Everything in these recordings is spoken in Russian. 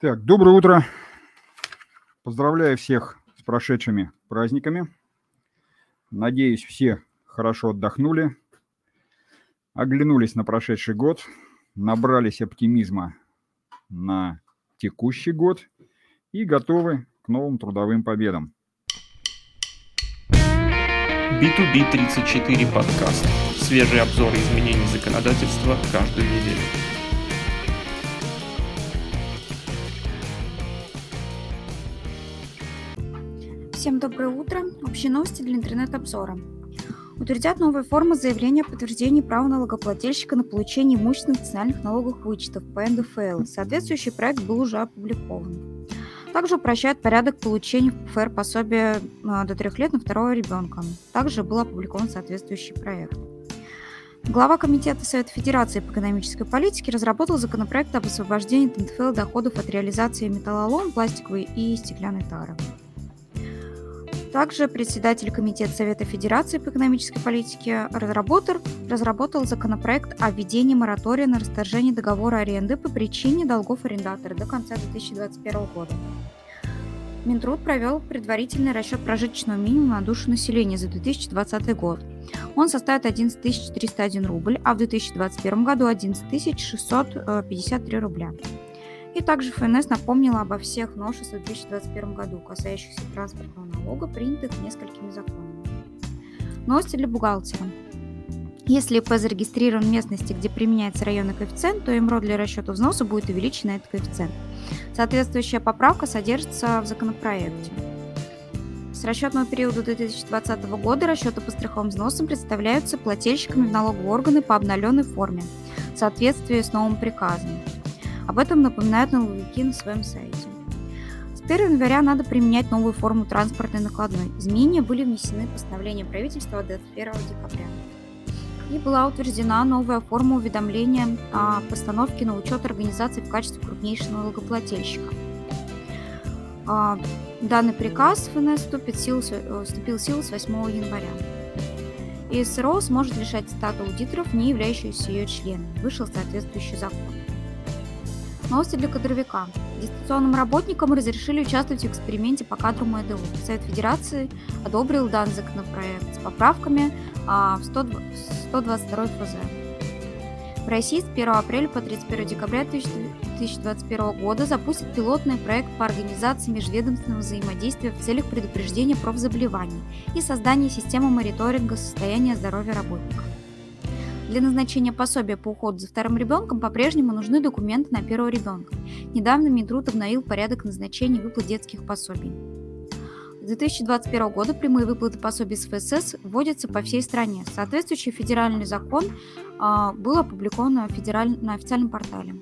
Так, доброе утро. Поздравляю всех с прошедшими праздниками. Надеюсь, все хорошо отдохнули, оглянулись на прошедший год, набрались оптимизма на текущий год и готовы к новым трудовым победам. B2B 34 подкаст. Свежие обзоры изменений законодательства каждую неделю. Всем доброе утро. Общие новости для интернет-обзора. Утвердят новые формы заявления о подтверждении права налогоплательщика на получение имущественных национальных налоговых вычетов по НДФЛ. Соответствующий проект был уже опубликован. Также упрощают порядок получения в ПФР пособия а, до трех лет на второго ребенка. Также был опубликован соответствующий проект. Глава Комитета Совета Федерации по экономической политике разработал законопроект об освобождении от НДФЛ доходов от реализации металлолом, пластиковой и стеклянной тары. Также председатель Комитета Совета Федерации по экономической политике разработал, разработал законопроект о введении моратория на расторжение договора аренды по причине долгов арендатора до конца 2021 года. Минтруд провел предварительный расчет прожиточного минимума на душу населения за 2020 год. Он составит 11 301 рубль, а в 2021 году 11 653 рубля. И также ФНС напомнила обо всех новшествах в 2021 году, касающихся транспортного налога, принятых несколькими законами. Новости для бухгалтера. Если ИП зарегистрирован в местности, где применяется районный коэффициент, то МРО для расчета взноса будет увеличен на этот коэффициент. Соответствующая поправка содержится в законопроекте. С расчетного периода 2020 года расчеты по страховым взносам представляются плательщиками в налоговые органы по обновленной форме в соответствии с новым приказом. Об этом напоминают налоговики на своем сайте. С 1 января надо применять новую форму транспортной накладной. Изменения были внесены постановлением правительства от 21 декабря. И была утверждена новая форма уведомления о постановке на учет организации в качестве крупнейшего налогоплательщика. А, данный приказ ФНС вступит в силу, э, вступил в силу с 8 января. И СРО сможет лишать стата аудиторов, не являющихся ее членами. Вышел соответствующий закон. Новости для кадровика. Дистанционным работникам разрешили участвовать в эксперименте по кадру МЭДУ. Совет Федерации одобрил данный законопроект с поправками а, в 122 ФЗ. В России с 1 апреля по 31 декабря 2021 года запустит пилотный проект по организации межведомственного взаимодействия в целях предупреждения профзаболеваний и создания системы мониторинга состояния здоровья работников. Для назначения пособия по уходу за вторым ребенком по-прежнему нужны документы на первого ребенка. Недавно Минтруд обновил порядок назначения выплат детских пособий. С 2021 года прямые выплаты пособий с ФСС вводятся по всей стране. Соответствующий федеральный закон э, был опубликован на, федераль... на официальном портале.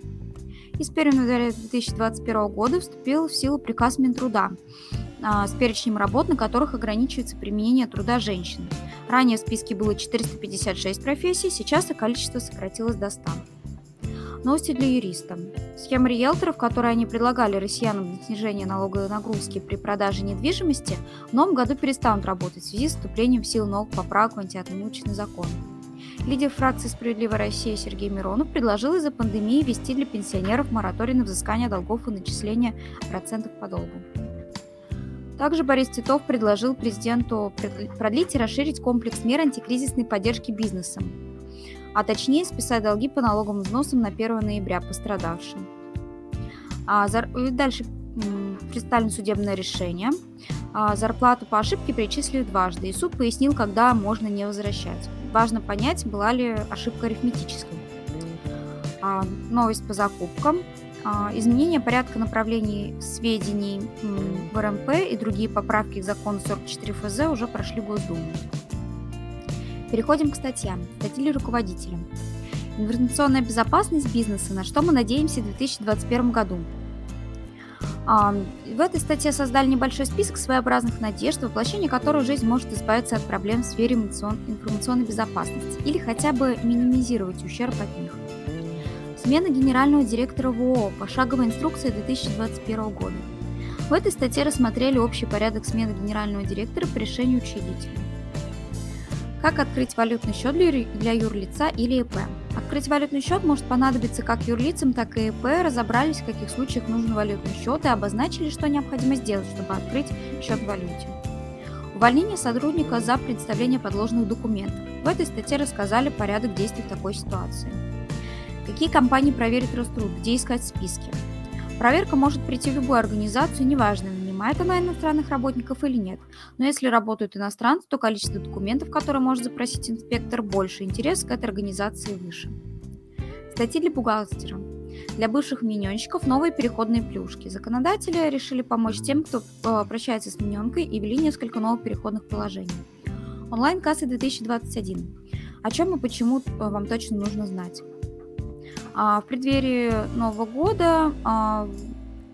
И с 1 января 2021 года вступил в силу приказ Минтруда с перечнем работ, на которых ограничивается применение труда женщин. Ранее в списке было 456 профессий, сейчас их количество сократилось до 100. Новости для юриста. Схемы риэлторов, которые они предлагали россиянам для снижения налоговой нагрузки при продаже недвижимости, в новом году перестанут работать в связи с вступлением в силу новых поправок в антиотмученный закон. Лидер фракции «Справедливая Россия» Сергей Миронов предложил из-за пандемии ввести для пенсионеров мораторий на взыскание долгов и начисление процентов по долгу. Также Борис Титов предложил президенту продлить и расширить комплекс мер антикризисной поддержки бизнеса, а точнее списать долги по налоговым взносам на 1 ноября пострадавшим. А зар... Дальше представлено судебное решение. А зарплату по ошибке перечислили дважды, и суд пояснил, когда можно не возвращать. Важно понять, была ли ошибка арифметической. А, новость по закупкам. А, изменение порядка направлений сведений в РМП и другие поправки к закону 44 ФЗ уже прошли Госдуму. Переходим к статьям. Статьи руководителям. Информационная безопасность бизнеса, на что мы надеемся в 2021 году. А, в этой статье создали небольшой список своеобразных надежд, воплощение которых жизнь может избавиться от проблем в сфере информационной безопасности или хотя бы минимизировать ущерб от них. Смена генерального директора ВОО. Пошаговая инструкция 2021 года. В этой статье рассмотрели общий порядок смены генерального директора по решению учредителя. Как открыть валютный счет для юрлица или ИП? Открыть валютный счет может понадобиться как юрлицам, так и ИП. Разобрались, в каких случаях нужен валютный счет и обозначили, что необходимо сделать, чтобы открыть счет в валюте. Увольнение сотрудника за представление подложных документов. В этой статье рассказали порядок действий в такой ситуации. Какие компании проверит Роструд, где искать списки. Проверка может прийти в любую организацию, неважно, нанимает она иностранных работников или нет. Но если работают иностранцы, то количество документов, которые может запросить инспектор, больше, интерес к этой организации выше. Статьи для бухгалтера. Для бывших миньонщиков новые переходные плюшки. Законодатели решили помочь тем, кто э, прощается с миньонкой и ввели несколько новых переходных положений. Онлайн-кассы 2021. О чем и почему э, вам точно нужно знать. А, в преддверии Нового года а,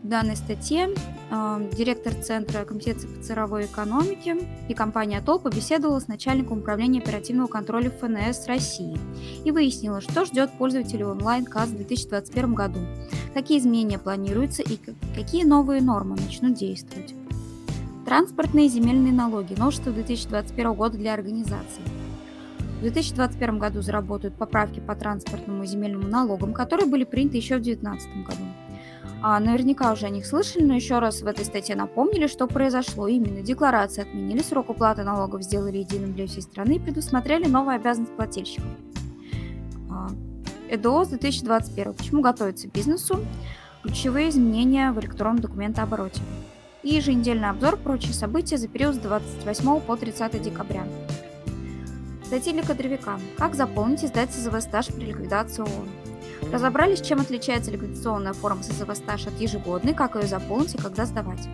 в данной статье э, директор Центра компетенции по цифровой экономике и компания ТОЛ побеседовала с начальником управления оперативного контроля ФНС России и выяснила, что ждет пользователей онлайн-касс в 2021 году, какие изменения планируются и какие новые нормы начнут действовать. Транспортные и земельные налоги. Новшество 2021 года для организаций. В 2021 году заработают поправки по транспортному и земельному налогам, которые были приняты еще в 2019 году. А, наверняка уже о них слышали, но еще раз в этой статье напомнили, что произошло. Именно декларации отменили, срок уплаты налогов сделали единым для всей страны и предусмотрели новые обязанности плательщиков. А, ЭДО с 2021. Почему готовится бизнесу? Ключевые изменения в электронном документообороте. И еженедельный обзор прочие события за период с 28 по 30 декабря. Статьи кадровика. Как заполнить и сдать СЗВ стаж при ликвидации ООН. Разобрались, чем отличается ликвидационная форма СЗВ стаж от ежегодной, как ее заполнить и когда сдавать.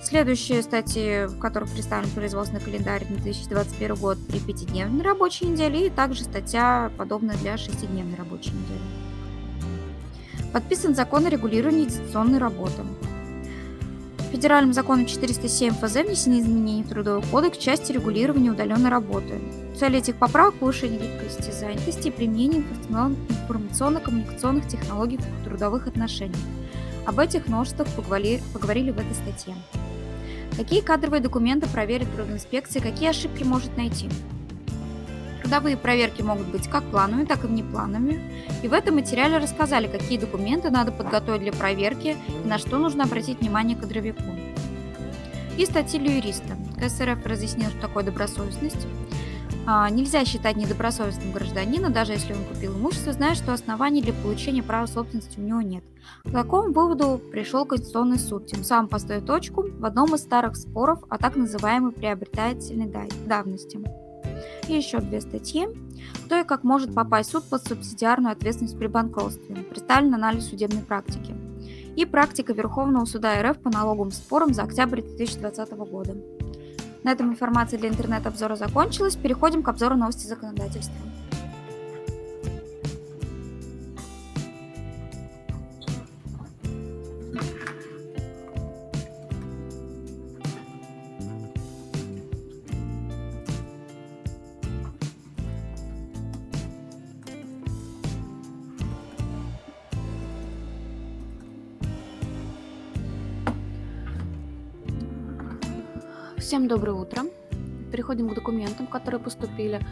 Следующие статьи, в которых представлен производственный календарь на 2021 год при пятидневной рабочей неделе, и также статья, подобная для шестидневной рабочей недели. Подписан закон о регулировании дистанционной работы. Федеральным законом 407 ФЗ внесены изменения в Трудовой кодекс в части регулирования удаленной работы. Цель этих поправок – повышение гибкости занятости и применение информационно-коммуникационных технологий в трудовых отношениях. Об этих множествах поговорили, поговорили в этой статье. Какие кадровые документы проверит трудоинспекция, какие ошибки может найти? Трудовые проверки могут быть как плановыми, так и внеплановыми. И в этом материале рассказали, какие документы надо подготовить для проверки и на что нужно обратить внимание кадровику. И статьи для юриста. КСРФ разъяснил, что такое добросовестность. А, нельзя считать недобросовестным гражданина, даже если он купил имущество, зная, что оснований для получения права собственности у него нет. К такому выводу пришел Конституционный суд, тем самым поставив точку в одном из старых споров о так называемой приобретательной давности. И еще две статьи. Кто и как может попасть в суд под субсидиарную ответственность при банкротстве. Представлен анализ судебной практики. И практика Верховного суда РФ по налоговым спорам за октябрь 2020 года. На этом информация для интернет-обзора закончилась. Переходим к обзору новости законодательства. Всем доброе утро. Переходим к документам, которые поступили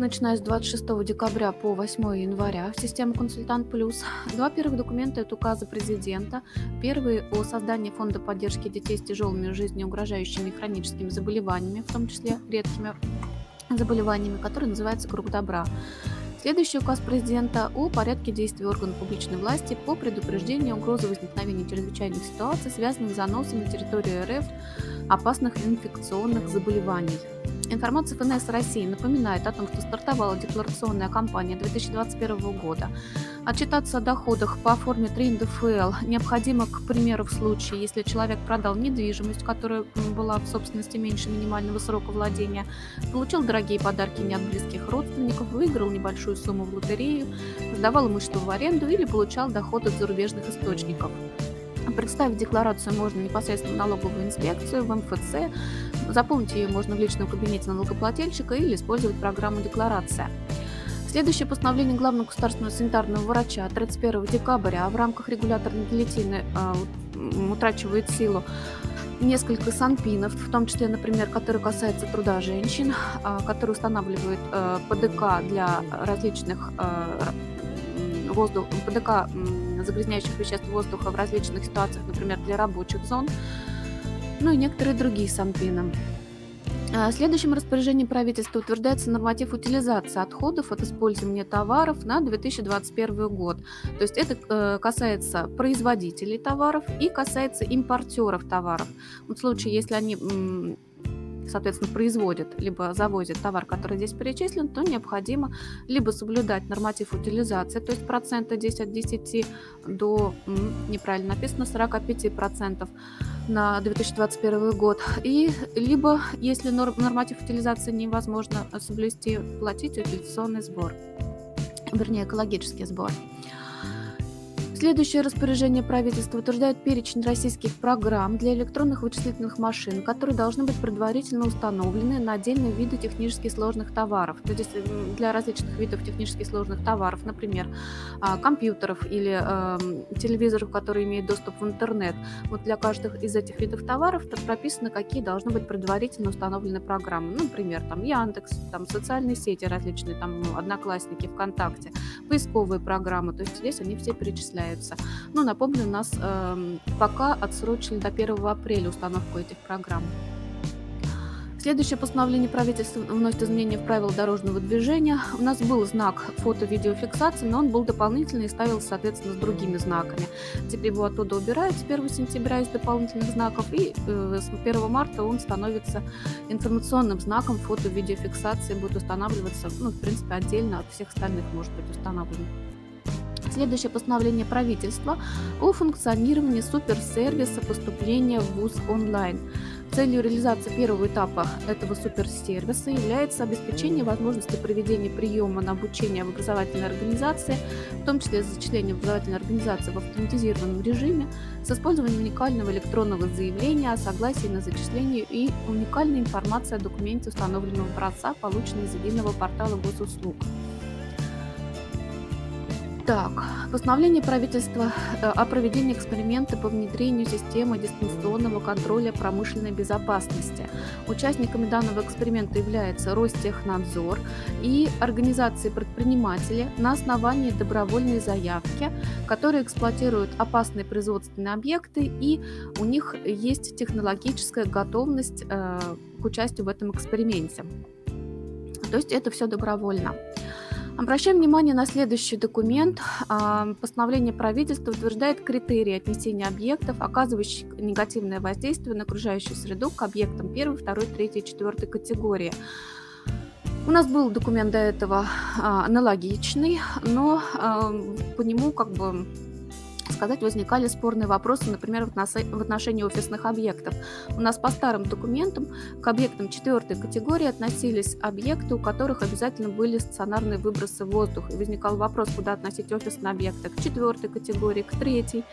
начиная с 26 декабря по 8 января в систему «Консультант Плюс». Два первых документа – это указы президента. Первый о создании фонда поддержки детей с тяжелыми жизнеугрожающими хроническими заболеваниями, в том числе редкими заболеваниями, который называется «Круг добра». Следующий указ президента о порядке действий органов публичной власти по предупреждению угрозы возникновения чрезвычайных ситуаций, связанных с заносом на территорию РФ опасных инфекционных заболеваний. Информация ФНС России напоминает о том, что стартовала декларационная кампания 2021 года. Отчитаться о доходах по форме 3 НДФЛ необходимо, к примеру, в случае, если человек продал недвижимость, которая была в собственности меньше минимального срока владения, получил дорогие подарки не от близких родственников, выиграл небольшую сумму в лотерею, сдавал имущество в аренду или получал доход от зарубежных источников. Представить декларацию можно непосредственно в налоговую инспекцию, в МФЦ. Заполнить ее можно в личном кабинете налогоплательщика или использовать программу «Декларация». Следующее постановление главного государственного санитарного врача 31 декабря в рамках регуляторной гильотины а, утрачивает силу несколько санпинов, в том числе, например, которые касаются труда женщин, а, которые устанавливают э, ПДК для различных э, воздух, ПДК загрязняющих веществ воздуха в различных ситуациях, например, для рабочих зон, ну и некоторые другие санпины. А, следующим распоряжением правительства утверждается норматив утилизации отходов от использования товаров на 2021 год. То есть это э, касается производителей товаров и касается импортеров товаров. В случае, если они соответственно, производят, либо завозят товар, который здесь перечислен, то необходимо либо соблюдать норматив утилизации, то есть процента 10 от 10 до, неправильно написано, 45 процентов на 2021 год, и либо, если норматив утилизации невозможно соблюсти, платить утилизационный сбор, вернее, экологический сбор. Следующее распоряжение правительства утверждает перечень российских программ для электронных вычислительных машин, которые должны быть предварительно установлены на отдельные виды технически сложных товаров. То есть для различных видов технически сложных товаров, например, а, компьютеров или э, телевизоров, которые имеют доступ в интернет. Вот для каждых из этих видов товаров прописано, какие должны быть предварительно установлены программы. Например, там Яндекс, там социальные сети различные, там Одноклассники, ВКонтакте, поисковые программы. То есть здесь они все перечисляются являются. Ну, напомню, у нас э, пока отсрочили до 1 апреля установку этих программ. Следующее постановление правительства вносит изменения в правила дорожного движения. У нас был знак фото-видеофиксации, но он был дополнительный и ставился, соответственно, с другими знаками. Теперь его оттуда убирают с 1 сентября из дополнительных знаков, и э, с 1 марта он становится информационным знаком фото-видеофиксации, будет устанавливаться, ну, в принципе, отдельно от всех остальных может быть установлен. Следующее постановление правительства о функционировании суперсервиса поступления в ВУЗ онлайн. Целью реализации первого этапа этого суперсервиса является обеспечение возможности проведения приема на обучение в образовательной организации, в том числе зачисление в образовательной организации в автоматизированном режиме, с использованием уникального электронного заявления о согласии на зачисление и уникальной информации о документе установленного образца, полученной из единого портала госуслуг. Так, постановление правительства э, о проведении эксперимента по внедрению системы дистанционного контроля промышленной безопасности. Участниками данного эксперимента являются Ростехнадзор и организации предприниматели на основании добровольной заявки, которые эксплуатируют опасные производственные объекты и у них есть технологическая готовность э, к участию в этом эксперименте. То есть это все добровольно. Обращаем внимание на следующий документ. А, постановление правительства утверждает критерии отнесения объектов, оказывающих негативное воздействие на окружающую среду к объектам 1, 2, 3 и 4 категории. У нас был документ до этого а, аналогичный, но а, по нему как бы сказать, возникали спорные вопросы, например, в отношении офисных объектов. У нас по старым документам к объектам четвертой категории относились объекты, у которых обязательно были стационарные выбросы в воздух. И возникал вопрос, куда относить офисные объекты к четвертой категории, к третьей,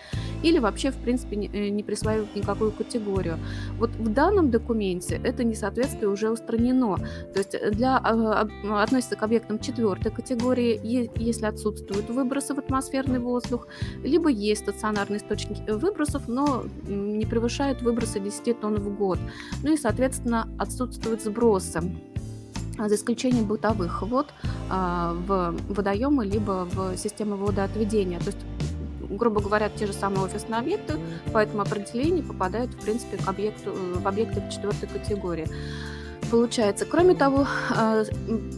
или вообще, в принципе, не, э, присваивать никакую категорию. Вот в данном документе это несоответствие уже устранено. То есть для, а, а, относится к объектам четвертой категории, если отсутствуют выбросы в атмосферный воздух, либо есть стационарные источники выбросов, но не превышают выбросы 10 тонн в год. Ну и, соответственно, отсутствуют сбросы за исключением бытовых вод а, в водоемы либо в системы водоотведения. То есть грубо говоря, те же самые офисные объекты по этому определению попадают, в принципе, к объекту, в объекты четвертой категории получается. Кроме того, а,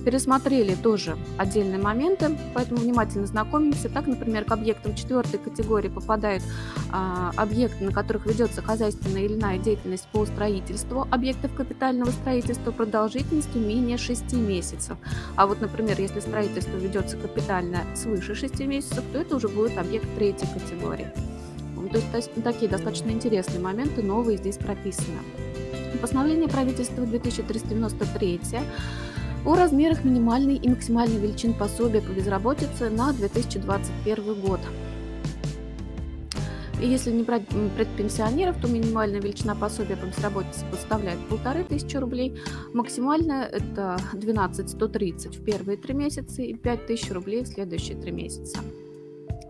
пересмотрели тоже отдельные моменты, поэтому внимательно знакомимся. Так, например, к объектам четвертой категории попадают а, объекты, на которых ведется хозяйственная или иная деятельность по строительству объектов капитального строительства продолжительностью менее 6 месяцев. А вот, например, если строительство ведется капитально свыше 6 месяцев, то это уже будет объект третьей категории. То есть такие достаточно интересные моменты, новые здесь прописаны. Постановление правительства 2393 о размерах минимальной и максимальной величин пособия по безработице на 2021 год. И если не брать предпенсионеров, то минимальная величина пособия по безработице составляет полторы тысячи рублей, максимальная это 12 130 в первые три месяца и 5 тысяч рублей в следующие три месяца.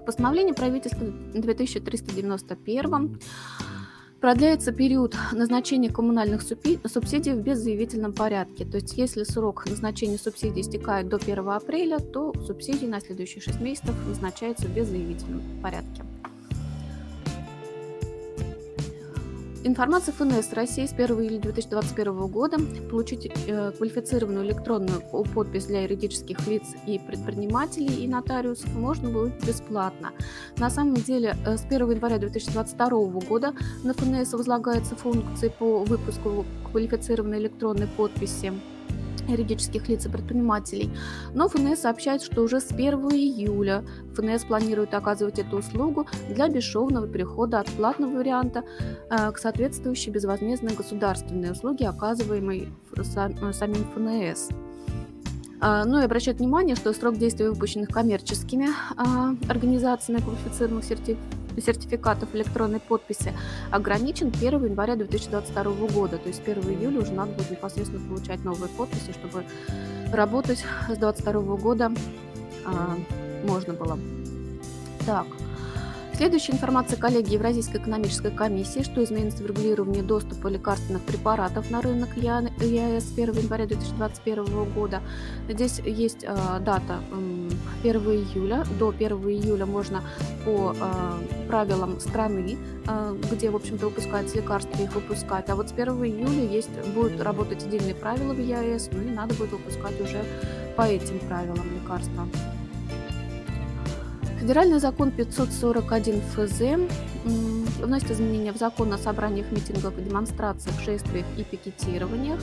Постановление правительства 2391 продляется период назначения коммунальных субсидий в беззаявительном порядке. То есть если срок назначения субсидий истекает до 1 апреля, то субсидии на следующие 6 месяцев назначаются в беззаявительном порядке. Информация ФНС России с 1 июля 2021 года получить э, квалифицированную электронную подпись для юридических лиц и предпринимателей и нотариусов можно будет бесплатно. На самом деле э, с 1 января 2022 года на ФНС возлагаются функции по выпуску квалифицированной электронной подписи юридических лиц и предпринимателей. Но ФНС сообщает, что уже с 1 июля ФНС планирует оказывать эту услугу для бесшовного перехода от платного варианта э, к соответствующей безвозмездной государственной услуге, оказываемой самим ФНС. А, ну и обращать внимание, что срок действия выпущенных коммерческими а, организациями квалифицированных сертификатов электронной подписи ограничен 1 января 2022 года. То есть 1 июля уже надо будет непосредственно получать новые подписи, чтобы работать с 2022 года а, можно было. Так, Следующая информация коллеги Евразийской экономической комиссии, что изменится в регулировании доступа лекарственных препаратов на рынок ЕАЭС с 1 января 2021 года. Здесь есть э, дата э, 1 июля. До 1 июля можно по э, правилам страны, э, где, в общем-то, выпускаются лекарства, их выпускать. А вот с 1 июля есть, будут работать отдельные правила в ЕАЭС, ну и надо будет выпускать уже по этим правилам лекарства. Федеральный закон 541 ФЗ вносит изменения в закон о собраниях, митингах, демонстрациях, шествиях и пикетированиях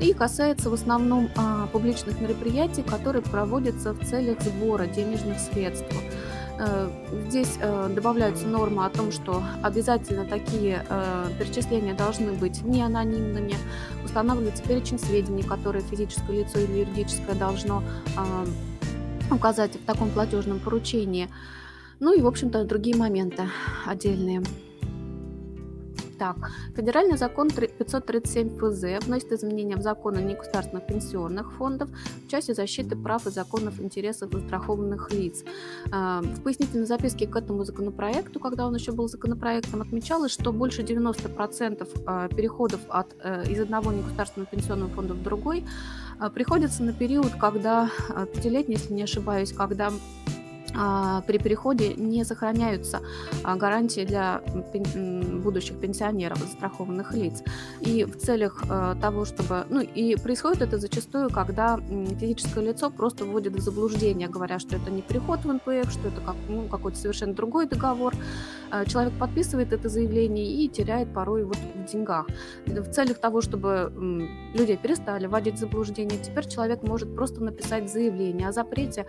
и касается в основном а, публичных мероприятий, которые проводятся в целях сбора денежных средств. Э, здесь э, добавляются нормы о том, что обязательно такие э, перечисления должны быть не анонимными, устанавливается перечень сведений, которые физическое лицо или юридическое должно а, указать в таком платежном поручении. Ну и, в общем-то, другие моменты отдельные. Так, федеральный закон 537 ФЗ вносит изменения в закон о негосударственных пенсионных фондах в части защиты прав и законов интересов застрахованных лиц. А, в пояснительной записке к этому законопроекту, когда он еще был законопроектом, отмечалось, что больше 90% а, переходов от, э, из одного негосударственного пенсионного фонда в другой приходится на период, когда, пятилетний, если не ошибаюсь, когда а, при переходе не сохраняются а, гарантии для будущих пенсионеров, застрахованных лиц. И в целях а, того, чтобы... Ну, и происходит это зачастую, когда физическое лицо просто вводит в заблуждение, говоря, что это не переход в НПФ, что это как, ну, какой-то совершенно другой договор. Человек подписывает это заявление и теряет порой вот в деньгах. В целях того, чтобы люди перестали вводить в заблуждение, теперь человек может просто написать заявление о запрете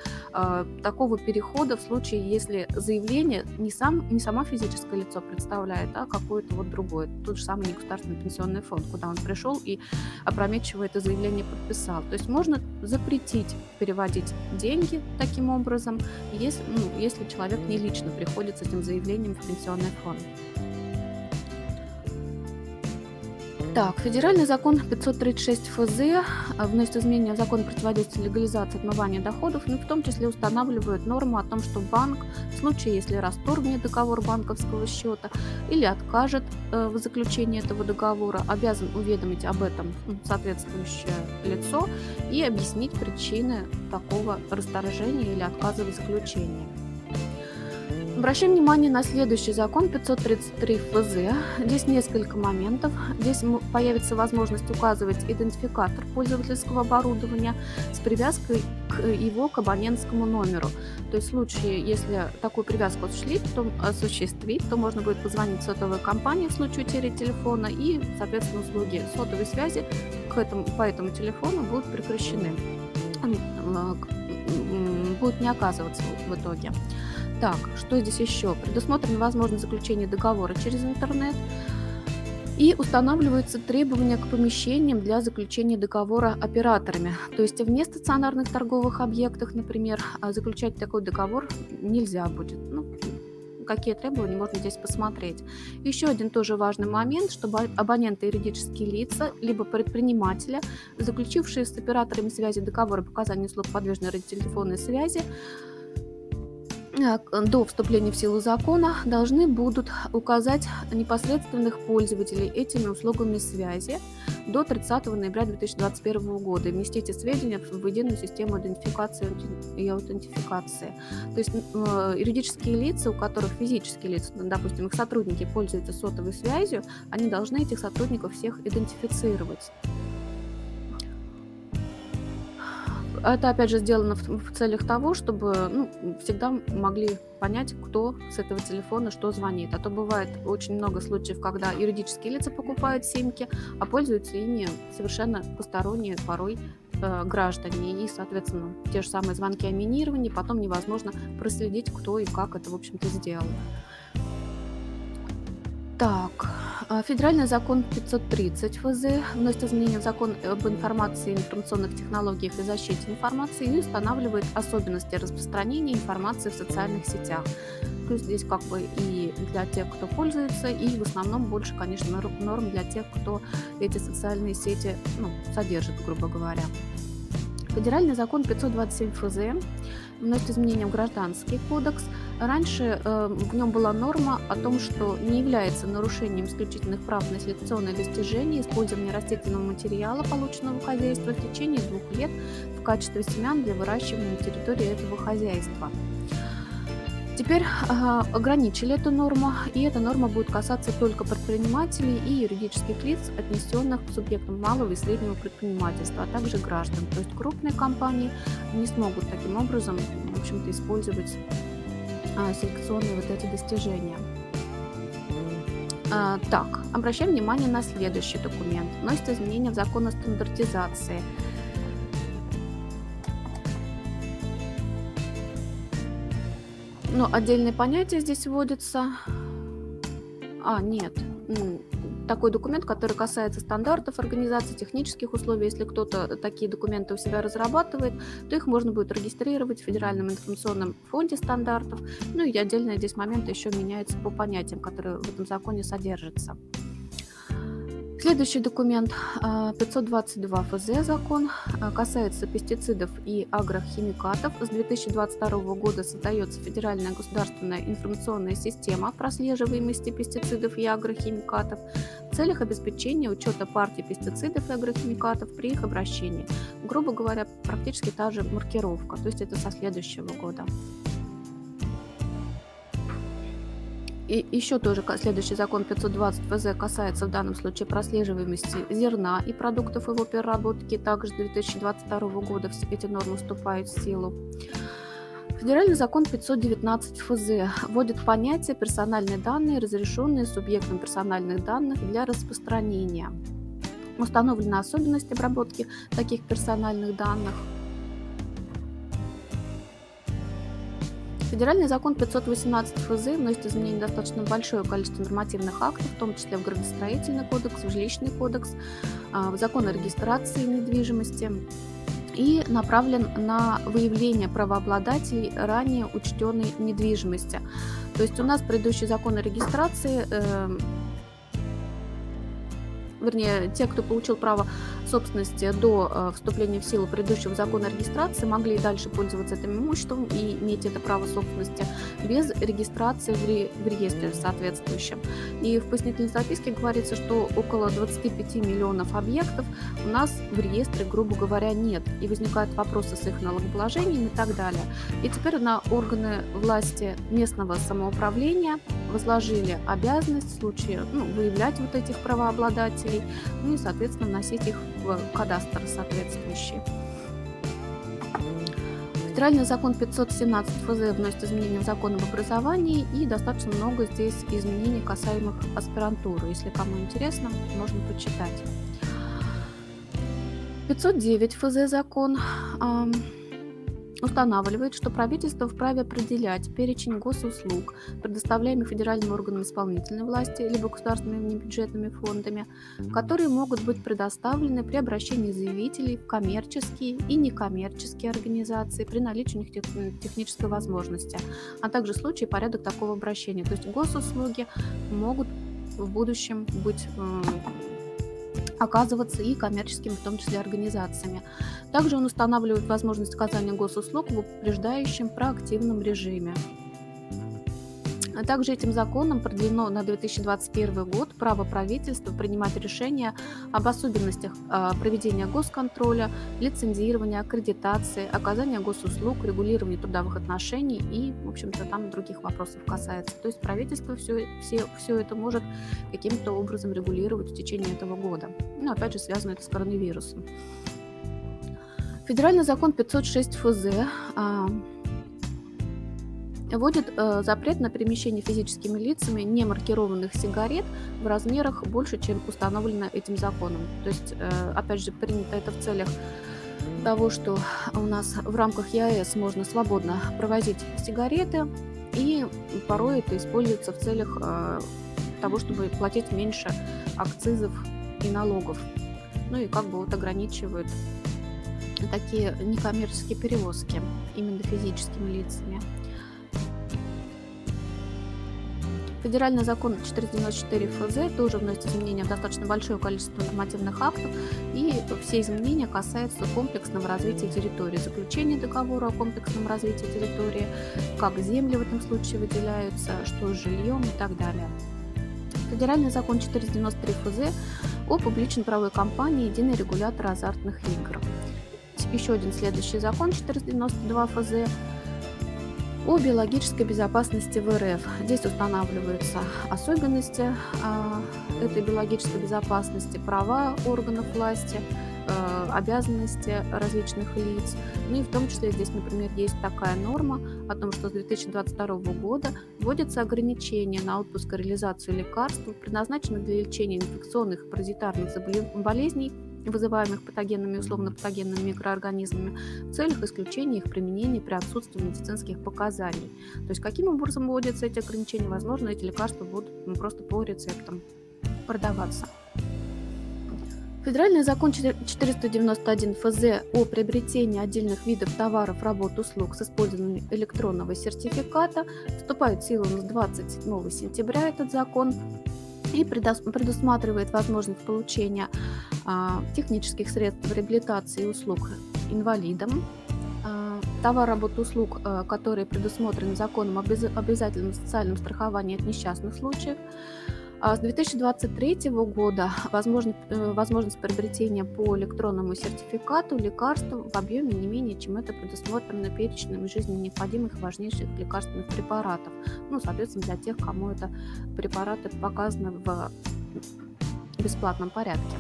такого перехода перехода в случае, если заявление не, сам, не сама физическое лицо представляет, а какое-то вот другое. Тот же самый негосударственный пенсионный фонд, куда он пришел и опрометчиво это заявление подписал. То есть можно запретить переводить деньги таким образом, если, ну, если человек не лично приходит с этим заявлением в пенсионный фонд. Так, федеральный закон 536 ФЗ вносит изменения в закон противодействия легализации отмывания доходов, но ну, в том числе устанавливает норму о том, что банк в случае, если расторгнет договор банковского счета или откажет э, в заключении этого договора, обязан уведомить об этом соответствующее лицо и объяснить причины такого расторжения или отказа в заключении. Обращаем внимание на следующий закон 533 ФЗ. Здесь несколько моментов. Здесь появится возможность указывать идентификатор пользовательского оборудования с привязкой к его к абонентскому номеру. То есть в случае, если такую привязку осуществить, то, осуществить, то можно будет позвонить в сотовую компанию в случае утери телефона и, соответственно, услуги сотовой связи к этому, по этому телефону будут прекращены, будут не оказываться в итоге. Так, что здесь еще? Предусмотрена возможность заключения договора через интернет. И устанавливаются требования к помещениям для заключения договора операторами. То есть в нестационарных торговых объектах, например, а, заключать такой договор нельзя будет. Ну, какие требования можно здесь посмотреть. Еще один тоже важный момент, чтобы абоненты юридические лица, либо предприниматели, заключившие с операторами связи договор о показании услуг подвижной радиотелефонной связи, до вступления в силу закона должны будут указать непосредственных пользователей этими услугами связи до 30 ноября 2021 года внести эти сведения в единую систему идентификации и аутентификации. То есть э, юридические лица, у которых физические лица, допустим, их сотрудники пользуются сотовой связью, они должны этих сотрудников всех идентифицировать. Это, опять же, сделано в, в целях того, чтобы ну, всегда могли понять, кто с этого телефона что звонит. А то бывает очень много случаев, когда юридические лица покупают симки, а пользуются ими совершенно посторонние порой э, граждане. И, соответственно, те же самые звонки о минировании потом невозможно проследить, кто и как это, в общем-то, сделал. Так, а, федеральный закон 530 ФЗ вносит изменения в закон об информации, информационных технологиях и защите информации и устанавливает особенности распространения информации в социальных сетях. Есть здесь как бы и для тех, кто пользуется, и в основном больше, конечно, норм для тех, кто эти социальные сети ну, содержит, грубо говоря. Федеральный закон 527 ФЗ вносит изменения в Гражданский кодекс. Раньше э, в нем была норма о том, что не является нарушением исключительных прав на селекционное достижение использование растительного материала, полученного в хозяйстве в течение двух лет в качестве семян для выращивания на территории этого хозяйства. Теперь э, ограничили эту норму, и эта норма будет касаться только предпринимателей и юридических лиц, отнесенных к субъектам малого и среднего предпринимательства, а также граждан. То есть крупные компании не смогут таким образом, в общем-то, использовать э, селекционные вот эти достижения. Э, так, обращаем внимание на следующий документ. Вносит изменения в закон о стандартизации – Ну, отдельные понятия здесь вводятся. А, нет. Такой документ, который касается стандартов организации, технических условий. Если кто-то такие документы у себя разрабатывает, то их можно будет регистрировать в Федеральном информационном фонде стандартов. Ну и отдельные здесь моменты еще меняются по понятиям, которые в этом законе содержатся. Следующий документ 522 а, ФЗ закон а, касается пестицидов и агрохимикатов. С 2022 года создается Федеральная государственная информационная система прослеживаемости пестицидов и агрохимикатов в целях обеспечения учета партий пестицидов и агрохимикатов при их обращении. Грубо говоря, практически та же маркировка, то есть это со следующего года. И еще тоже следующий закон 520 ФЗ касается в данном случае прослеживаемости зерна и продуктов его переработки. Также с 2022 года эти нормы вступают в силу. Федеральный закон 519 ФЗ вводит понятие персональные данные, разрешенные субъектом персональных данных для распространения. Установлены особенности обработки таких персональных данных – Федеральный закон 518 ФЗ вносит изменения достаточно большое количество нормативных актов, в том числе в градостроительный кодекс, в жилищный кодекс, а, в закон о регистрации недвижимости и направлен на выявление правообладателей ранее учтенной недвижимости. То есть у нас предыдущий закон о регистрации эм, вернее, те, кто получил право собственности до э, вступления в силу предыдущего закона о регистрации, могли и дальше пользоваться этим имуществом и иметь это право собственности без регистрации в, ре, в реестре соответствующем. И в пояснительной записке говорится, что около 25 миллионов объектов у нас в реестре, грубо говоря, нет. И возникают вопросы с их налогоположением и так далее. И теперь на органы власти местного самоуправления возложили обязанность в случае ну, выявлять вот этих правообладателей, ну и, соответственно, вносить их в кадастр соответствующий. Федеральный закон 517 ФЗ вносит изменения в закон об образовании и достаточно много здесь изменений, касаемых аспирантуры. Если кому интересно, можно почитать. 509 ФЗ закон устанавливает, что правительство вправе определять перечень госуслуг, предоставляемых федеральным органам исполнительной власти либо государственными бюджетными фондами, которые могут быть предоставлены при обращении заявителей в коммерческие и некоммерческие организации при наличии у них технической возможности, а также случай и порядок такого обращения. То есть госуслуги могут в будущем быть оказываться и коммерческими, в том числе организациями. Также он устанавливает возможность оказания госуслуг в упреждающем проактивном режиме. А также этим законом продлено на 2021 год право правительства принимать решения об особенностях а, проведения госконтроля, лицензирования, аккредитации, оказания госуслуг, регулирования трудовых отношений и, в общем-то, там других вопросов касается. То есть правительство все, все, все это может каким-то образом регулировать в течение этого года. Ну, опять же, связано это с коронавирусом. Федеральный закон 506 ФЗ вводит э, запрет на перемещение физическими лицами немаркированных сигарет в размерах больше, чем установлено этим законом. То есть, э, опять же, принято это в целях того, что у нас в рамках ЕАЭС можно свободно провозить сигареты, и порой это используется в целях э, того, чтобы платить меньше акцизов и налогов. Ну и как бы вот ограничивают такие некоммерческие перевозки именно физическими лицами. Федеральный закон 494 ФЗ тоже вносит изменения в достаточно большое количество нормативных актов, и все изменения касаются комплексного развития территории, заключения договора о комплексном развитии территории, как земли в этом случае выделяются, что с жильем и так далее. Федеральный закон 493 ФЗ о публичной правовой компании «Единый регулятор азартных игр». Еще один следующий закон 492 ФЗ о биологической безопасности в РФ. Здесь устанавливаются особенности э, этой биологической безопасности, права органов власти, э, обязанности различных лиц. Ну и в том числе здесь, например, есть такая норма о том, что с 2022 года вводятся ограничения на отпуск и реализацию лекарств, предназначенных для лечения инфекционных и паразитарных болезней вызываемых патогенными и условно-патогенными микроорганизмами, в целях исключения их применения при отсутствии медицинских показаний. То есть каким образом вводятся эти ограничения? Возможно, эти лекарства будут ну, просто по рецептам продаваться. Федеральный закон 491 ФЗ о приобретении отдельных видов товаров, работ, услуг с использованием электронного сертификата вступает в силу с 27 сентября этот закон и предусматривает возможность получения а, технических средств реабилитации и услуг инвалидам, а, товар, работ, услуг, а, которые предусмотрены законом об обязательном социальном страховании от несчастных случаев. А с 2023 года возможно, э, возможность приобретения по электронному сертификату лекарств в объеме не менее, чем это предусмотрено перечнем жизненно необходимых важнейших лекарственных препаратов. Ну, соответственно, для тех, кому это препараты показаны в бесплатном порядке.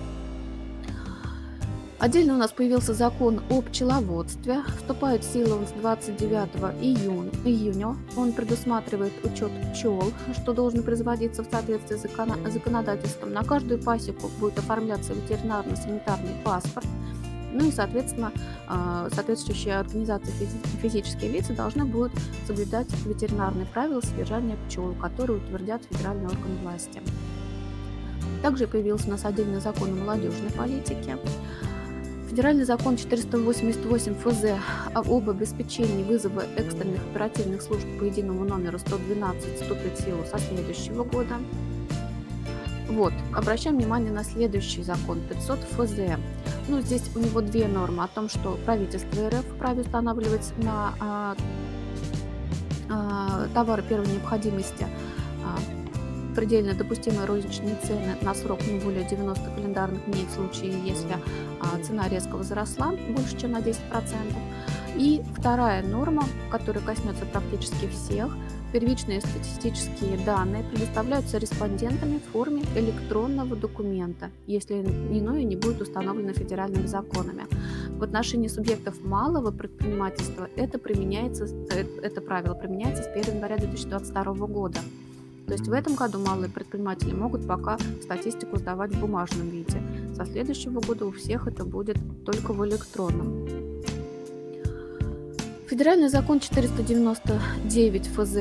Отдельно у нас появился закон о пчеловодстве. Вступает в силу с 29 июня. июня. Он предусматривает учет пчел, что должен производиться в соответствии с законодательством. На каждую пасеку будет оформляться ветеринарно-санитарный паспорт. Ну и, соответственно, а, соответствующие организации физические лица должны будут соблюдать ветеринарные правила содержания пчел, которые утвердят федеральные органы власти. Также появился у нас отдельный закон о молодежной политике. Федеральный закон 488 ФЗ об обеспечении вызова экстренных оперативных служб по единому номеру 112 вступит в силу со следующего года. Вот, обращаем внимание на следующий закон 500 ФЗ. Ну, здесь у него две нормы о том, что правительство РФ вправе устанавливать на а, а, товары первой необходимости а, предельно допустимые розничные цены на срок не более 90 календарных дней в случае, если а, цена резко возросла больше, чем на 10%. И вторая норма, которая коснется практически всех, первичные статистические данные предоставляются респондентами в форме электронного документа, если иное не будет установлено федеральными законами. В отношении субъектов малого предпринимательства это, применяется, э, это правило применяется с 1 января 2022 года. То есть в этом году малые предприниматели могут пока статистику сдавать в бумажном виде. Со следующего года у всех это будет только в электронном. Федеральный закон 499 ФЗ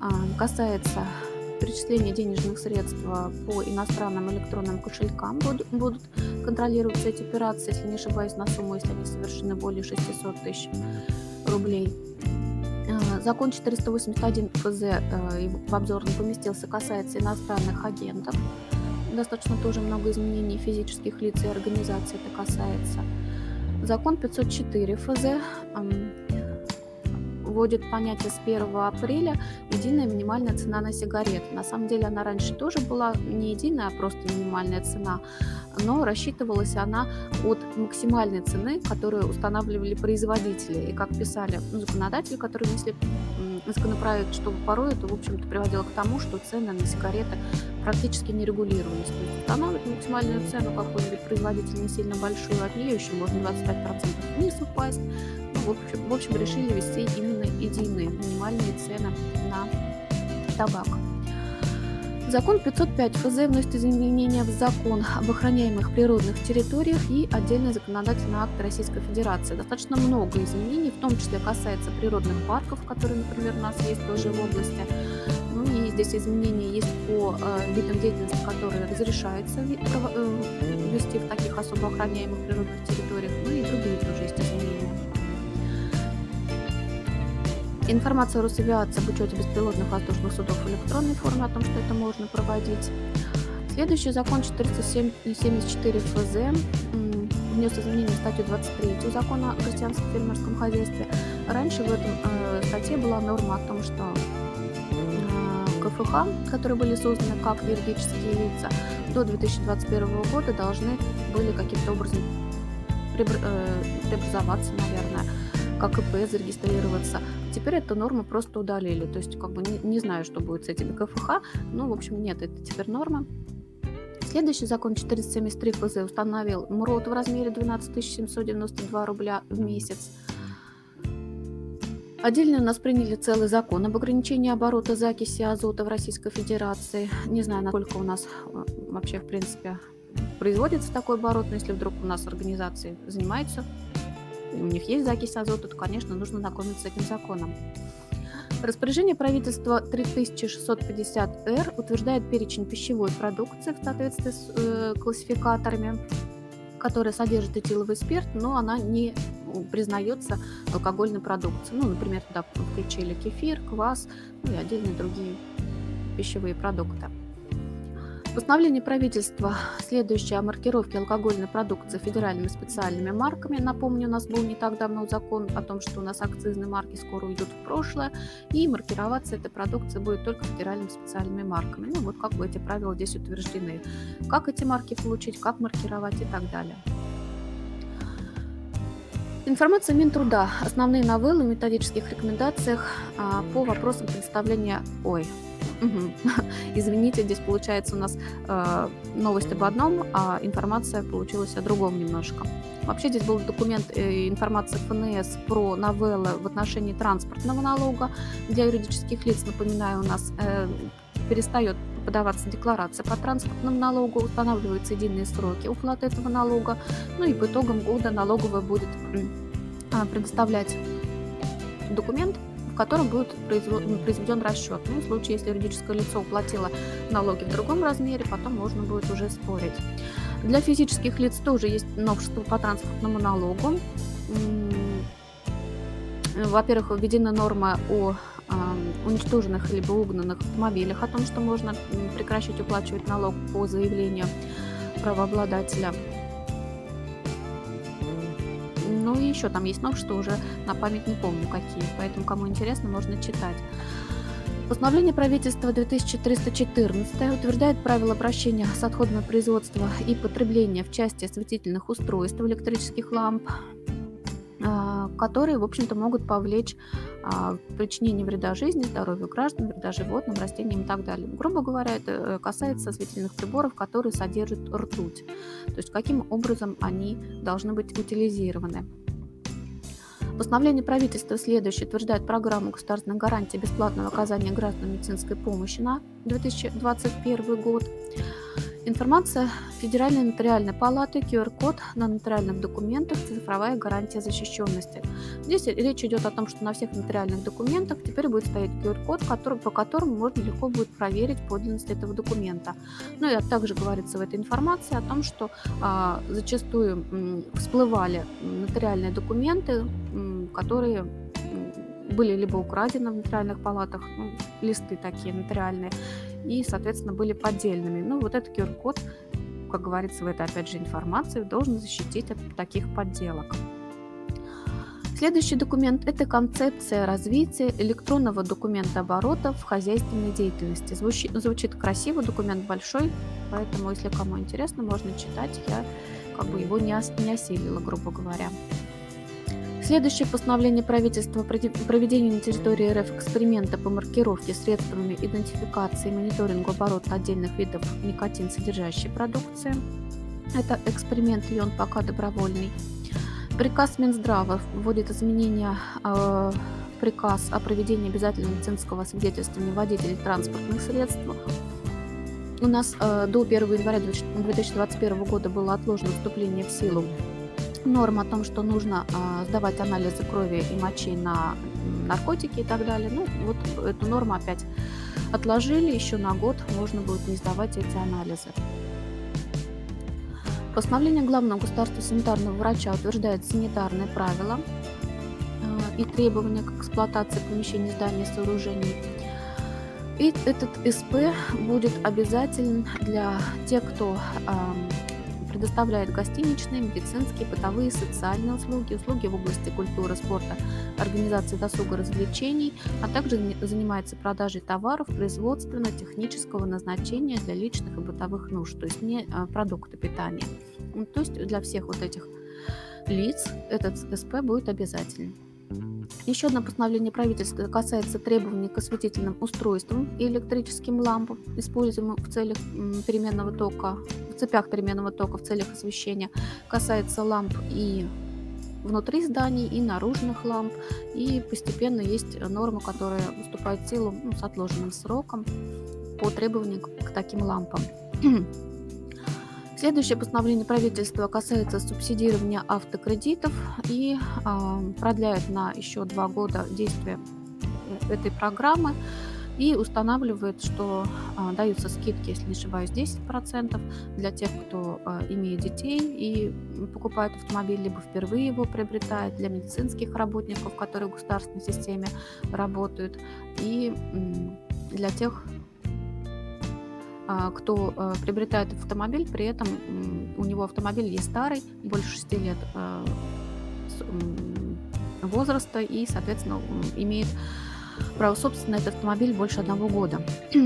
а, касается перечисления денежных средств по иностранным электронным кошелькам будут, будут контролироваться эти операции, если не ошибаюсь, на сумму, если они совершены более 600 тысяч рублей. Закон 481 ФЗ э, в обзор не поместился, касается иностранных агентов. Достаточно тоже много изменений физических лиц и организаций это касается. Закон 504 ФЗ вводит понятие с 1 апреля единая минимальная цена на сигареты. На самом деле она раньше тоже была не единая, а просто минимальная цена, но рассчитывалась она от максимальной цены, которую устанавливали производители. И как писали ну, законодатели, которые внесли законопроект, что порой это, в общем-то, приводило к тому, что цены на сигареты практически не регулировались. То есть устанавливать максимальную цену какой-нибудь производитель не сильно большую, от нее еще можно 25% вниз упасть. В, общем, в общем, решили ввести именно единые минимальные цены на табак. Закон 505 ФЗ вносит изменения в закон об охраняемых природных территориях и отдельный законодательный акт Российской Федерации. Достаточно много изменений, в том числе касается природных парков, которые, например, у нас есть тоже в области. Ну и здесь изменения есть по э, видам деятельности, которые разрешается э, вести в таких особо охраняемых природных территориях, ну и другие тоже есть изменения. Информация Росавиации об учете беспилотных воздушных судов в электронной форме о том, что это можно проводить. Следующий закон 474 ФЗ внес изменения в статью 23 закона о крестьянском фермерском хозяйстве. Раньше в этом э, статье была норма о том, что э, КФХ, которые были созданы как юридические лица, до 2021 года должны были каким-то образом э, преобразоваться, наверное, как ИП зарегистрироваться. Теперь эту норму просто удалили. То есть, как бы не, не знаю, что будет с этими КФХ. Ну, в общем, нет, это теперь норма. Следующий закон 473 ФЗ установил МРОТ в размере 12 792 рубля в месяц. Отдельно у нас приняли целый закон об ограничении оборота закиси азота в Российской Федерации. Не знаю, насколько у нас э, вообще, в принципе, производится такой оборот, но если вдруг у нас организации занимаются у них есть закись азота, то, конечно, нужно знакомиться с этим законом. Распоряжение правительства 3650-Р утверждает перечень пищевой продукции в соответствии с э, классификаторами, которая содержит этиловый спирт, но она не признается алкогольной продукцией. Ну, например, туда включили кефир, квас ну и отдельные другие пищевые продукты. Постановление правительства, следующее о маркировке алкогольной продукции федеральными специальными марками. Напомню, у нас был не так давно закон о том, что у нас акцизные марки скоро уйдут в прошлое, и маркироваться эта продукция будет только федеральными специальными марками. Ну вот как бы эти правила здесь утверждены. Как эти марки получить, как маркировать и так далее. Информация Минтруда. Основные новеллы в методических рекомендациях а, по вопросам представления... Ой, Извините, здесь получается у нас э, новость об одном, а информация получилась о другом немножко. Вообще здесь был документ э, информации ФНС про новеллы в отношении транспортного налога для юридических лиц. Напоминаю, у нас э, перестает подаваться декларация по транспортному налогу, устанавливаются единые сроки уплаты этого налога, ну и по итогам года налоговая будет э, предоставлять документ в котором будет произведен расчет. Ну, в случае, если юридическое лицо уплатило налоги в другом размере, потом можно будет уже спорить. Для физических лиц тоже есть новшество по транспортному налогу. Во-первых, введена норма о уничтоженных либо угнанных автомобилях, о том, что можно прекращать уплачивать налог по заявлению правообладателя. Ну и еще там есть новшества, уже на память не помню какие, поэтому кому интересно, можно читать. Постановление правительства 2314 утверждает правила обращения с отходами производства и потребления в части осветительных устройств электрических ламп, которые, в общем-то, могут повлечь а, причинение вреда жизни, здоровью граждан, вреда животным, растениям и так далее. Грубо говоря, это э, касается осветительных приборов, которые содержат ртуть. То есть каким образом они должны быть утилизированы. Постановление правительства следующее утверждает программу государственной гарантии бесплатного оказания гражданам медицинской помощи на 2021 год. Информация Федеральной нотариальной палаты, QR-код на нотариальных документах, цифровая гарантия защищенности. Здесь речь идет о том, что на всех нотариальных документах теперь будет стоять QR-код, который, по которому можно легко будет проверить подлинность этого документа. Ну и также говорится в этой информации о том, что а, зачастую м, всплывали нотариальные документы, м, которые были либо украдены в нотариальных палатах, ну, листы такие нотариальные, и, соответственно, были поддельными. Ну, вот этот QR-код, как говорится в этой, опять же, информации, должен защитить от таких подделок. Следующий документ – это концепция развития электронного документа оборота в хозяйственной деятельности. Звучит, звучит красиво, документ большой, поэтому, если кому интересно, можно читать. Я как бы его не, ос, не осилила, грубо говоря. Следующее постановление правительства о проведении на территории РФ эксперимента по маркировке средствами идентификации и мониторингу оборота отдельных видов никотин содержащей продукции. Это эксперимент, и он пока добровольный. Приказ Минздрава вводит изменения э, приказ о проведении обязательного медицинского свидетельствования водителей транспортных средств. У нас э, до 1 января 2021 года было отложено вступление в силу норм о том, что нужно э, сдавать анализы крови и мочи на наркотики и так далее. Ну, вот эту норму опять отложили еще на год, можно будет не сдавать эти анализы. Постановление главного государственного санитарного врача утверждает санитарные правила э, и требования к эксплуатации помещений, зданий и сооружений. И этот СП будет обязателен для тех, кто предоставляет гостиничные, медицинские, бытовые, социальные услуги, услуги в области культуры, спорта, организации досуга, развлечений, а также занимается продажей товаров производственно-технического назначения для личных и бытовых нужд, то есть не а, продукты питания. Ну, то есть для всех вот этих лиц этот СП будет обязательным. Еще одно постановление правительства касается требований к осветительным устройствам и электрическим лампам, используемым в целях переменного тока, в цепях переменного тока в целях освещения. Касается ламп и внутри зданий, и наружных ламп. И постепенно есть норма, которая выступает в силу ну, с отложенным сроком по требованиям к таким лампам. Следующее постановление правительства касается субсидирования автокредитов и э, продляет на еще два года действие э, этой программы и устанавливает, что э, даются скидки, если не ошибаюсь, 10% для тех, кто э, имеет детей и покупает автомобиль, либо впервые его приобретает, для медицинских работников, которые в государственной системе работают, и э, для тех а, кто э, приобретает автомобиль, при этом у него автомобиль есть старый, больше 6 лет э, возраста и, соответственно, имеет право собственности на этот автомобиль больше одного года.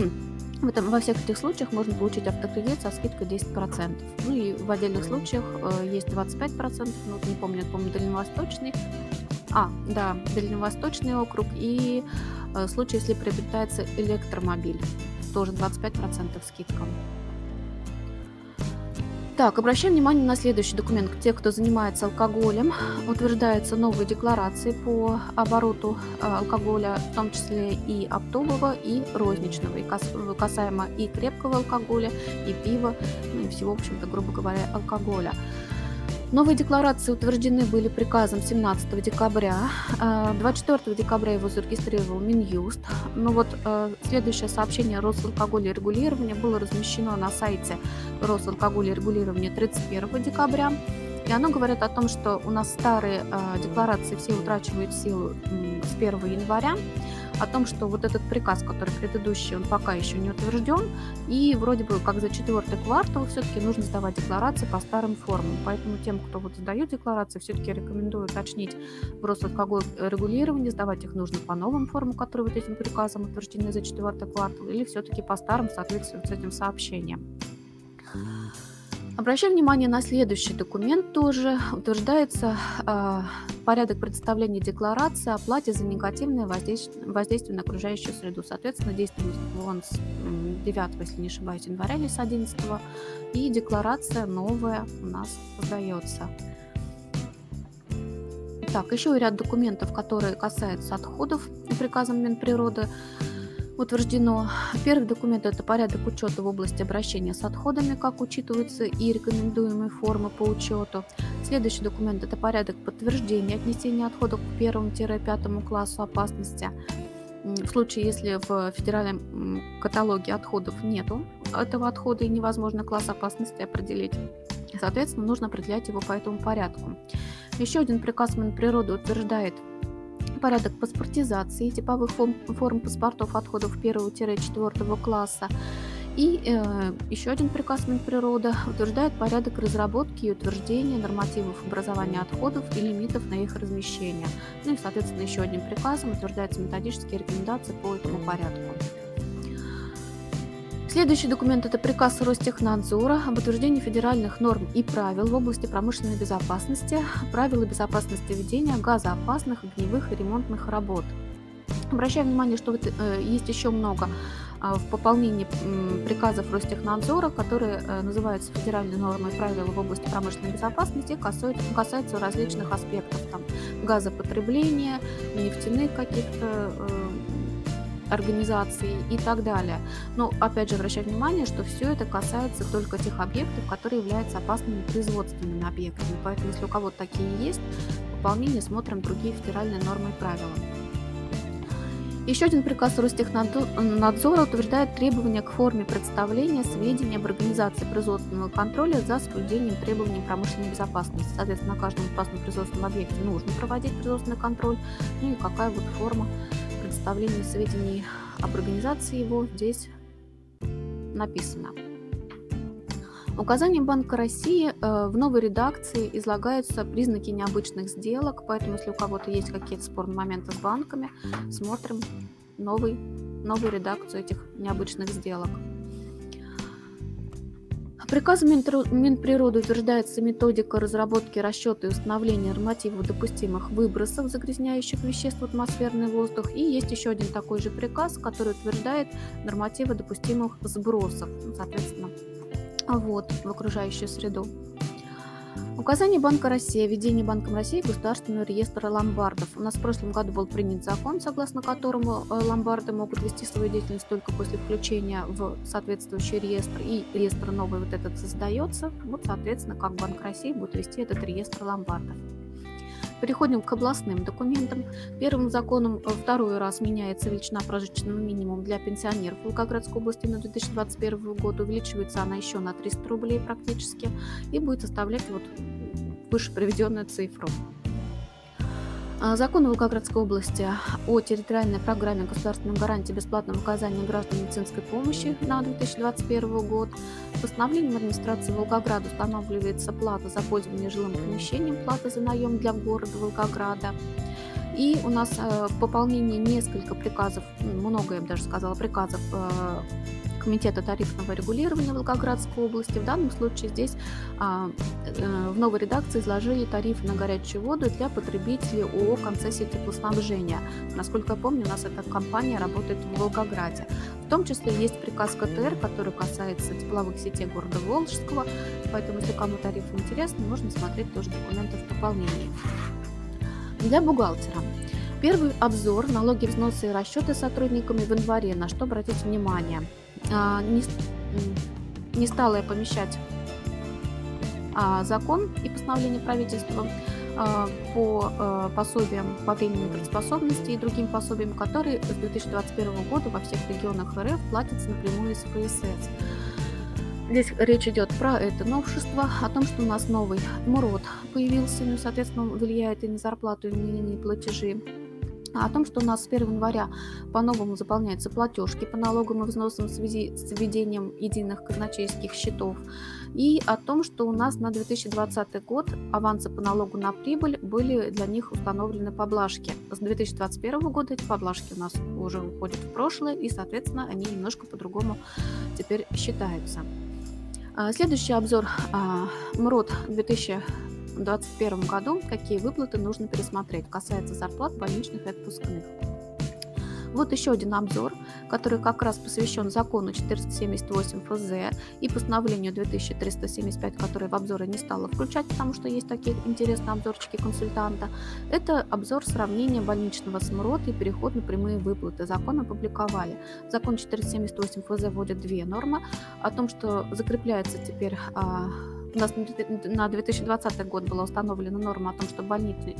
В этом, во всех этих случаях можно получить автокредит со скидкой 10%. Ну и в отдельных случаях э, есть 25%, ну, не помню, помню, дальневосточный. А, да, дальневосточный округ и э, случай, если приобретается электромобиль тоже 25% скидка. Так, обращаем внимание на следующий документ. Те, кто занимается алкоголем, утверждаются новые декларации по обороту э, алкоголя, в том числе и оптового, и розничного, и касаемо и крепкого алкоголя, и пива, ну и всего, в общем-то, грубо говоря, алкоголя. Новые декларации утверждены были приказом 17 декабря. 24 э, декабря его зарегистрировал Минюст. Но вот э, следующее сообщение Росалкоголя и регулирования было размещено на сайте Росалкоголя и регулирования 31 декабря. И оно говорит о том, что у нас старые э, декларации все утрачивают силу с 1 января о том, что вот этот приказ, который предыдущий, он пока еще не утвержден, и вроде бы как за четвертый квартал все-таки нужно сдавать декларации по старым формам. Поэтому тем, кто вот сдает декларации, все-таки рекомендую уточнить в Росалкоголь регулирование, сдавать их нужно по новым формам, которые вот этим приказом утверждены за четвертый квартал, или все-таки по старым в соответствии с этим сообщением. Обращаем внимание на следующий документ тоже. Утверждается э, порядок представления декларации о плате за негативное воздействие, воздействие на окружающую среду. Соответственно, действует он с 9, если не ошибаюсь, января или с 11. И декларация новая у нас создается. Так, еще ряд документов, которые касаются отходов приказом Минприроды утверждено. Первый документ – это порядок учета в области обращения с отходами, как учитываются и рекомендуемые формы по учету. Следующий документ – это порядок подтверждения отнесения отходов к первому-пятому классу опасности. В случае, если в федеральном каталоге отходов нету этого отхода и невозможно класс опасности определить, соответственно, нужно определять его по этому порядку. Еще один приказ Минприроды утверждает порядок паспортизации типовых форм, форм паспортов отходов 1-4 класса И э, еще один приказ Минприроды утверждает порядок разработки и утверждения нормативов образования отходов и лимитов на их размещение. Ну и, соответственно, еще одним приказом утверждаются методические рекомендации по этому порядку. Следующий документ – это приказ Ростехнадзора об утверждении федеральных норм и правил в области промышленной безопасности, правила безопасности ведения газоопасных, огневых и ремонтных работ. Обращаю внимание, что э, есть еще много э, в пополнении приказов Ростехнадзора, которые э, называются федеральные нормы и правила в области промышленной безопасности, касаются различных аспектов, там, газопотребления, нефтяных каких-то э, организаций и так далее. Но опять же обращаю внимание, что все это касается только тех объектов, которые являются опасными производственными объектами. Поэтому если у кого-то такие есть, выполнение смотрим другие федеральные нормы и правила. Еще один приказ Ростехнадзора утверждает требования к форме представления сведений об организации производственного контроля за соблюдением требований промышленной безопасности. Соответственно, на каждом опасном производственном объекте нужно проводить производственный контроль. Ну и какая вот форма представления сведений об организации его здесь написано. Указанием Банка России э, в новой редакции излагаются признаки необычных сделок, поэтому если у кого-то есть какие-то спорные моменты с банками, смотрим новый, новую редакцию этих необычных сделок. Приказом Минприроды утверждается методика разработки, расчета и установления нормативов допустимых выбросов загрязняющих веществ в атмосферный воздух. И есть еще один такой же приказ, который утверждает нормативы допустимых сбросов, соответственно, вот, в окружающую среду. Указание Банка России о введении Банком России государственного реестра ломбардов. У нас в прошлом году был принят закон, согласно которому э, ломбарды могут вести свою деятельность только после включения в соответствующий реестр, и реестр новый вот этот создается. Вот, соответственно, как Банк России будет вести этот реестр ломбардов. Переходим к областным документам. Первым законом э, второй раз меняется величина прожиточного минимума для пенсионеров Волгоградской области на 2021 год. Увеличивается она еще на 300 рублей практически и будет составлять вот выше приведенную цифру. А, закон Волгоградской области о территориальной программе государственной гарантии бесплатного оказания граждан медицинской помощи на 2021 год. Постановлением администрации Волгограда устанавливается плата за пользование жилым помещением, плата за наем для города Волгограда. И у нас э, в пополнении несколько приказов, много, я бы даже сказала, приказов э, Комитета тарифного регулирования Волгоградской области. В данном случае здесь а, э, в новой редакции изложили тарифы на горячую воду для потребителей ООО «Концессии теплоснабжения». Насколько я помню, у нас эта компания работает в Волгограде. В том числе есть приказ КТР, который касается тепловых сетей города Волжского, поэтому если кому тариф интересны, можно смотреть тоже документы в дополнении. Для бухгалтера. Первый обзор налоги, взносы и расчеты сотрудниками в январе, на что обратить внимание – не, не стала я помещать а, закон и постановление правительства а, по пособиям по временной трудоспособности и другим пособиям, которые с 2021 года во всех регионах РФ платятся напрямую из ФСС. Здесь речь идет про это новшество, о том, что у нас новый МУРОД появился, ну, соответственно, влияет и на зарплату, и на платежи о том, что у нас с 1 января по-новому заполняются платежки по налогам и взносам в связи с введением единых казначейских счетов, и о том, что у нас на 2020 год авансы по налогу на прибыль были для них установлены поблажки. С 2021 года эти поблажки у нас уже уходят в прошлое, и, соответственно, они немножко по-другому теперь считаются. А, следующий обзор а, МРОД 2000 в 2021 году, какие выплаты нужно пересмотреть, касается зарплат, больничных и отпускных. Вот еще один обзор, который как раз посвящен закону 478 ФЗ и постановлению 2375, которое в обзоры не стало включать, потому что есть такие интересные обзорчики консультанта. Это обзор сравнения больничного СМРОД и переход на прямые выплаты. Закон опубликовали. Закон 478 ФЗ вводит две нормы о том, что закрепляется теперь а, у нас на 2020 год была установлена норма о том, что больничный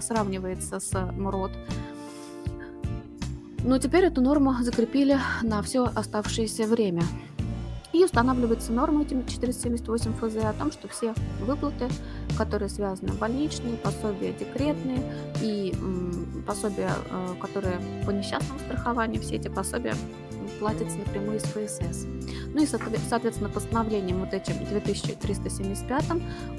сравнивается с МРОД. Но теперь эту норму закрепили на все оставшееся время. И устанавливается норма этим 478 ФЗ о том, что все выплаты, которые связаны больничные, пособия декретные и пособия, э, которые по несчастному страхованию, все эти пособия платится напрямую из ФСС. Ну и, соответственно, постановлением вот этим 2375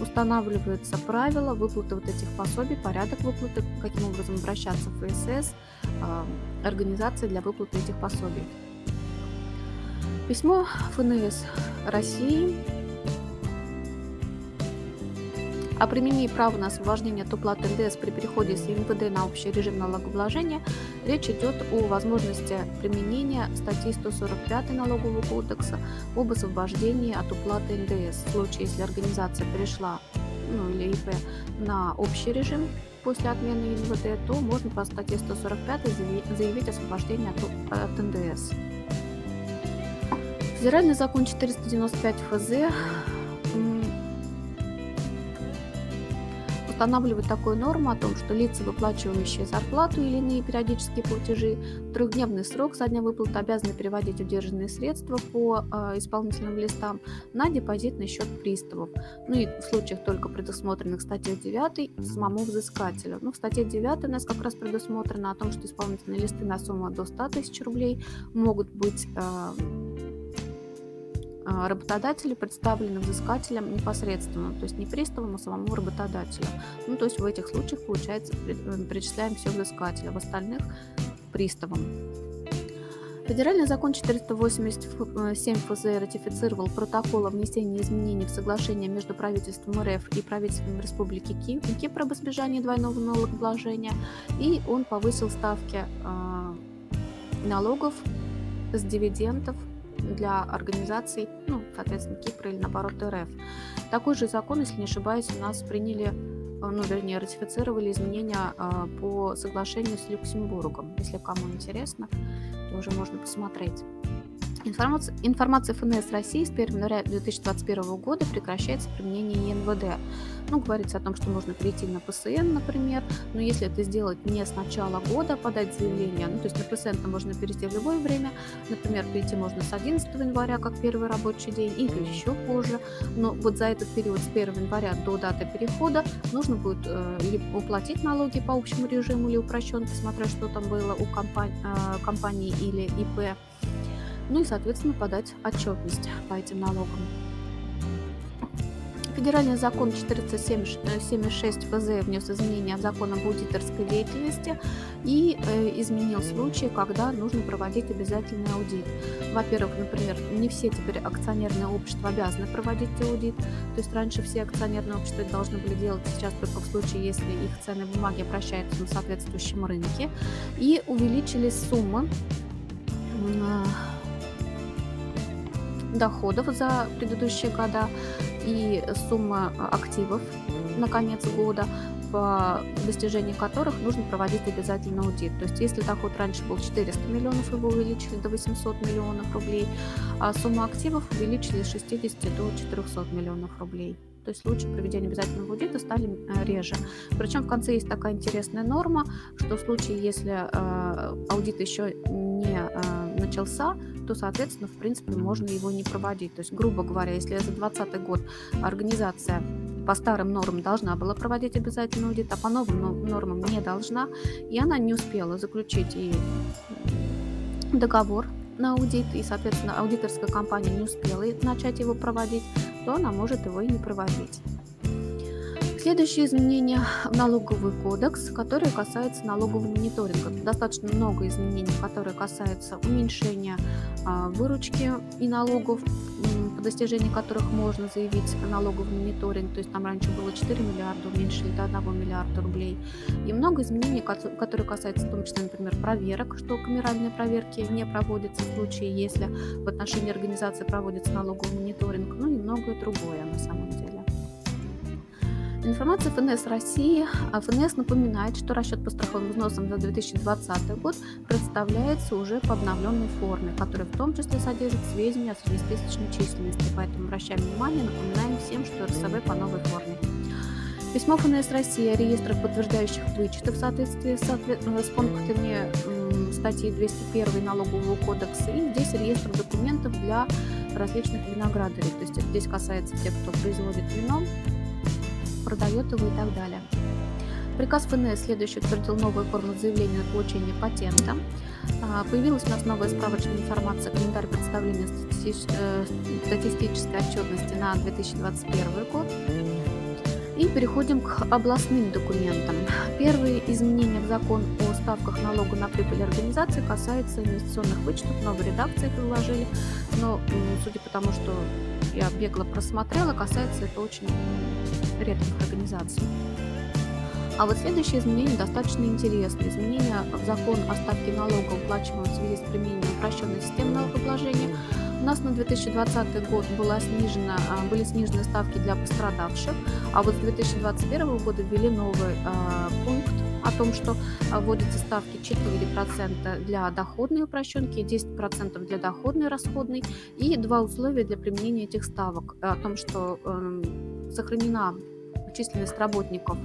устанавливаются правила выплаты вот этих пособий, порядок выплаты, каким образом обращаться в ФСС, а, организации для выплаты этих пособий. Письмо ФНС России о применении права на освобождение от уплаты НДС при переходе с МВД на общий режим налогообложения речь идет о возможности применения статьи 145 Налогового кодекса об освобождении от уплаты НДС в случае, если организация перешла ну, или ИП на общий режим после отмены НВД, то можно по статье 145 заявить освобождение от, от НДС. Федеральный закон 495 ФЗ устанавливает такую норму о том, что лица, выплачивающие зарплату или иные периодические платежи, в трехдневный срок со дня выплаты обязаны переводить удержанные средства по э, исполнительным листам на депозитный счет приставов. Ну и в случаях только предусмотренных статьей 9 самому взыскателю. Ну, в статье 9 у нас как раз предусмотрено о том, что исполнительные листы на сумму до 100 тысяч рублей могут быть э, работодатели представлены взыскателем непосредственно, то есть не приставом, а самому работодателю. Ну, то есть в этих случаях, получается, э, перечисляем все взыскателя, в остальных – приставом. Федеральный закон 487 ФЗ ратифицировал протокол о внесении изменений в соглашение между правительством РФ и правительством Республики Кипр об избежании двойного налогообложения, и он повысил ставки э, налогов с дивидендов для организаций, ну, соответственно, Кипра или наоборот РФ. Такой же закон, если не ошибаюсь, у нас приняли, э, ну, вернее, ратифицировали изменения э, по соглашению с Люксембургом. Если кому интересно, то уже можно посмотреть. Информация, информация ФНС России с 1 января 2021 года прекращается применение ЕНВД. Ну, говорится о том, что можно перейти на ПСН, например, но если это сделать не с начала года, подать заявление, ну, то есть на ПСН можно перейти в любое время, например, перейти можно с 11 января, как первый рабочий день, или еще позже, но вот за этот период с 1 января до даты перехода нужно будет э, уплатить налоги по общему режиму или упрощенке, смотря что там было у компании, э, компании или ИП, ну и, соответственно, подать отчетность по этим налогам. Федеральный закон 476 ФЗ внес изменения в закон об аудиторской деятельности и э, изменил случаи, когда нужно проводить обязательный аудит. Во-первых, например, не все теперь акционерные общества обязаны проводить аудит, то есть раньше все акционерные общества должны были делать сейчас только в случае, если их ценные бумаги обращаются на соответствующем рынке, и увеличились суммы доходов за предыдущие года и сумма активов на конец года, по достижении которых нужно проводить обязательно аудит. То есть если доход раньше был 400 миллионов, его увеличили до 800 миллионов рублей, а сумма активов увеличили с 60 до 400 миллионов рублей. То есть случаи проведения обязательного аудита стали э, реже. Причем в конце есть такая интересная норма, что в случае, если э, аудит еще не э, начался, то, соответственно, в принципе, можно его не проводить. То есть, грубо говоря, если за 2020 год организация по старым нормам должна была проводить обязательный аудит, а по новым нормам не должна, и она не успела заключить и договор на аудит, и, соответственно, аудиторская компания не успела начать его проводить, то она может его и не проводить. Следующее изменение в налоговый кодекс, которые касаются налогового мониторинга. Достаточно много изменений, которые касаются уменьшения а, выручки и налогов, по достижению которых можно заявить налоговый мониторинг. То есть там раньше было 4 миллиарда, уменьшили до 1 миллиарда рублей. И много изменений, которые касаются в том числе, например, проверок, что камеральные проверки не проводятся в случае, если в отношении организации проводится налоговый мониторинг, ну и многое другое на самом деле. Информация ФНС России. А ФНС напоминает, что расчет по страховым взносам за 2020 год представляется уже по обновленной форме, которая в том числе содержит сведения о среднесписочной численности. Поэтому обращаем внимание, напоминаем всем, что РСВ по новой форме. Письмо ФНС России о реестрах, подтверждающих вычеты в соответствии с, с пунктами статьи 201 Налогового кодекса. И здесь реестр документов для различных виноградарей. То есть здесь касается тех, кто производит вино, продает его и так далее. Приказ ФНС следующий утвердил новую форму заявления на получение патента. А, появилась у нас новая справочная информация, календарь представления э, статистической отчетности на 2021 год. И переходим к областным документам. Первые изменения в закон о ставках налога на прибыль организации касаются инвестиционных вычетов, новой редакции предложили, но судя по тому, что я бегло просмотрела, касается это очень редких организаций. А вот следующее изменение достаточно интересное. Изменение в закон о ставке налога, уплачиваемого в связи с применением упрощенной системы налогообложения. У нас на 2020 год была снижена, а, были снижены ставки для пострадавших, а вот с 2021 года ввели новый э, пункт о том, что вводятся ставки 4% для доходной упрощенки, 10% для доходной расходной и два условия для применения этих ставок. О том, что э, сохранена численность работников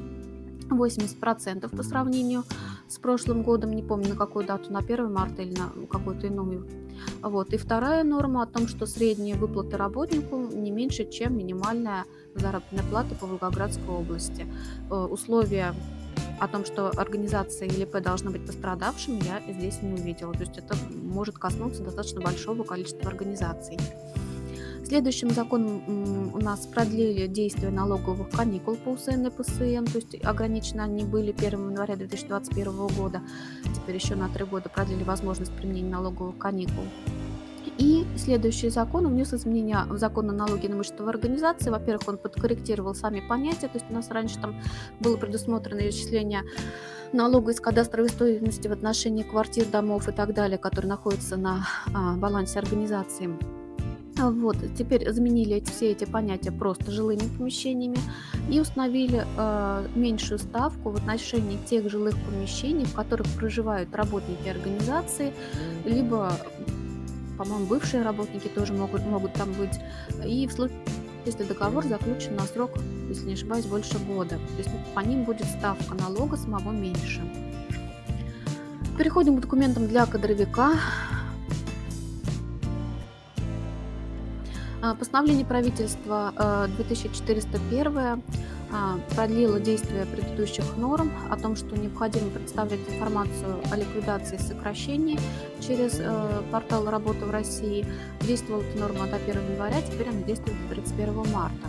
80% по сравнению с прошлым годом, не помню на какую дату, на 1 марта или на какую-то иную. Вот. И вторая норма о том, что средние выплаты работнику не меньше, чем минимальная заработная плата по Волгоградской области. Э, условия о том, что организация ИЛП должна быть пострадавшим, я здесь не увидела. То есть это может коснуться достаточно большого количества организаций. Следующим законом у нас продлили действие налоговых каникул по УСН и ПСМ, то есть ограничены они были 1 января 2021 года, теперь еще на три года продлили возможность применения налоговых каникул. И следующий закон внес изменения в закон о налоге на имущество организации. Во-первых, он подкорректировал сами понятия, то есть у нас раньше там было предусмотрено исчисление налога из кадастровой стоимости в отношении квартир, домов и так далее, которые находятся на а, балансе организации. Вот, теперь заменили все эти понятия просто жилыми помещениями и установили э, меньшую ставку в отношении тех жилых помещений, в которых проживают работники организации, либо, по-моему, бывшие работники тоже могут, могут там быть. И в случае, если договор заключен на срок, если не ошибаюсь, больше года, то есть по ним будет ставка налога самого меньше. Переходим к документам для кадровика. А, постановление правительства 2401 а, продлило действие предыдущих норм о том, что необходимо представлять информацию о ликвидации и сокращении через э, портал «Работа в России». Действовала эта норма до 1 января, теперь она действует до 31 марта.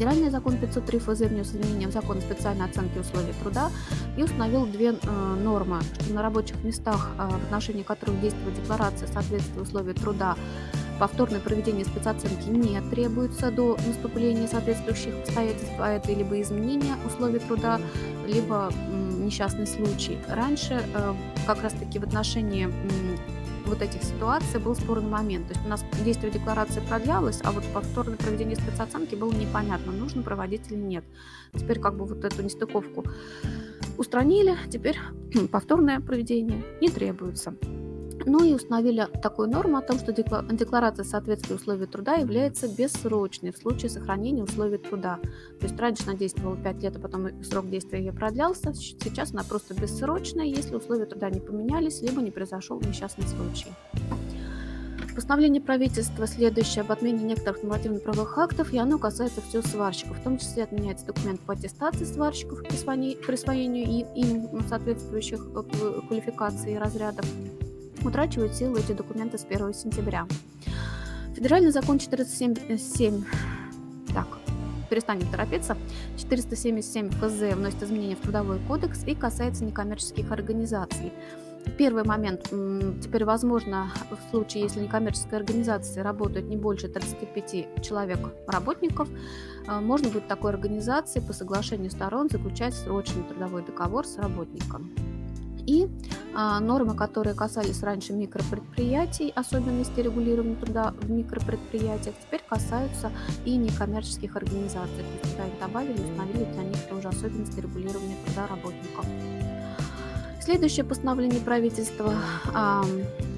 Федеральный закон 503 ФЗ внес изменения в закон специальной оценки условий труда и установил две э, нормы, что на рабочих местах, э, в отношении которых действует декларация соответствия условий труда, повторное проведение спецоценки не требуется до наступления соответствующих обстоятельств, а это либо изменение условий труда, либо несчастный случай. Раньше э, как раз-таки в отношении вот этих ситуаций был спорный момент. То есть у нас действие декларации продлялось, а вот повторное проведение спецоценки было непонятно, нужно проводить или нет. Теперь как бы вот эту нестыковку устранили, теперь повторное проведение не требуется. Ну и установили такую норму о том, что декларация соответствия условий труда является бессрочной в случае сохранения условий труда. То есть раньше она действовала 5 лет, а потом срок действия ее продлялся. Сейчас она просто бессрочная, если условия труда не поменялись, либо не произошел несчастный случай. Постановление правительства следующее об отмене некоторых нормативно-правовых актов, и оно касается всех сварщиков. В том числе отменяется документ по аттестации сварщиков, присвоению им соответствующих э, квалификаций и разрядов утрачивают силу эти документы с 1 сентября. Федеральный закон 477, так, перестанем торопиться, 477 ФЗ вносит изменения в Трудовой кодекс и касается некоммерческих организаций. Первый момент. Теперь возможно, в случае, если некоммерческая организация работает не больше 35 человек работников, э, можно будет такой организации по соглашению сторон заключать срочный трудовой договор с работником. И а, нормы, которые касались раньше микропредприятий, особенностей регулирования труда в микропредприятиях, теперь касаются и некоммерческих организаций. То есть их добавили, установили для них тоже особенности регулирования труда работников. Следующее постановление правительства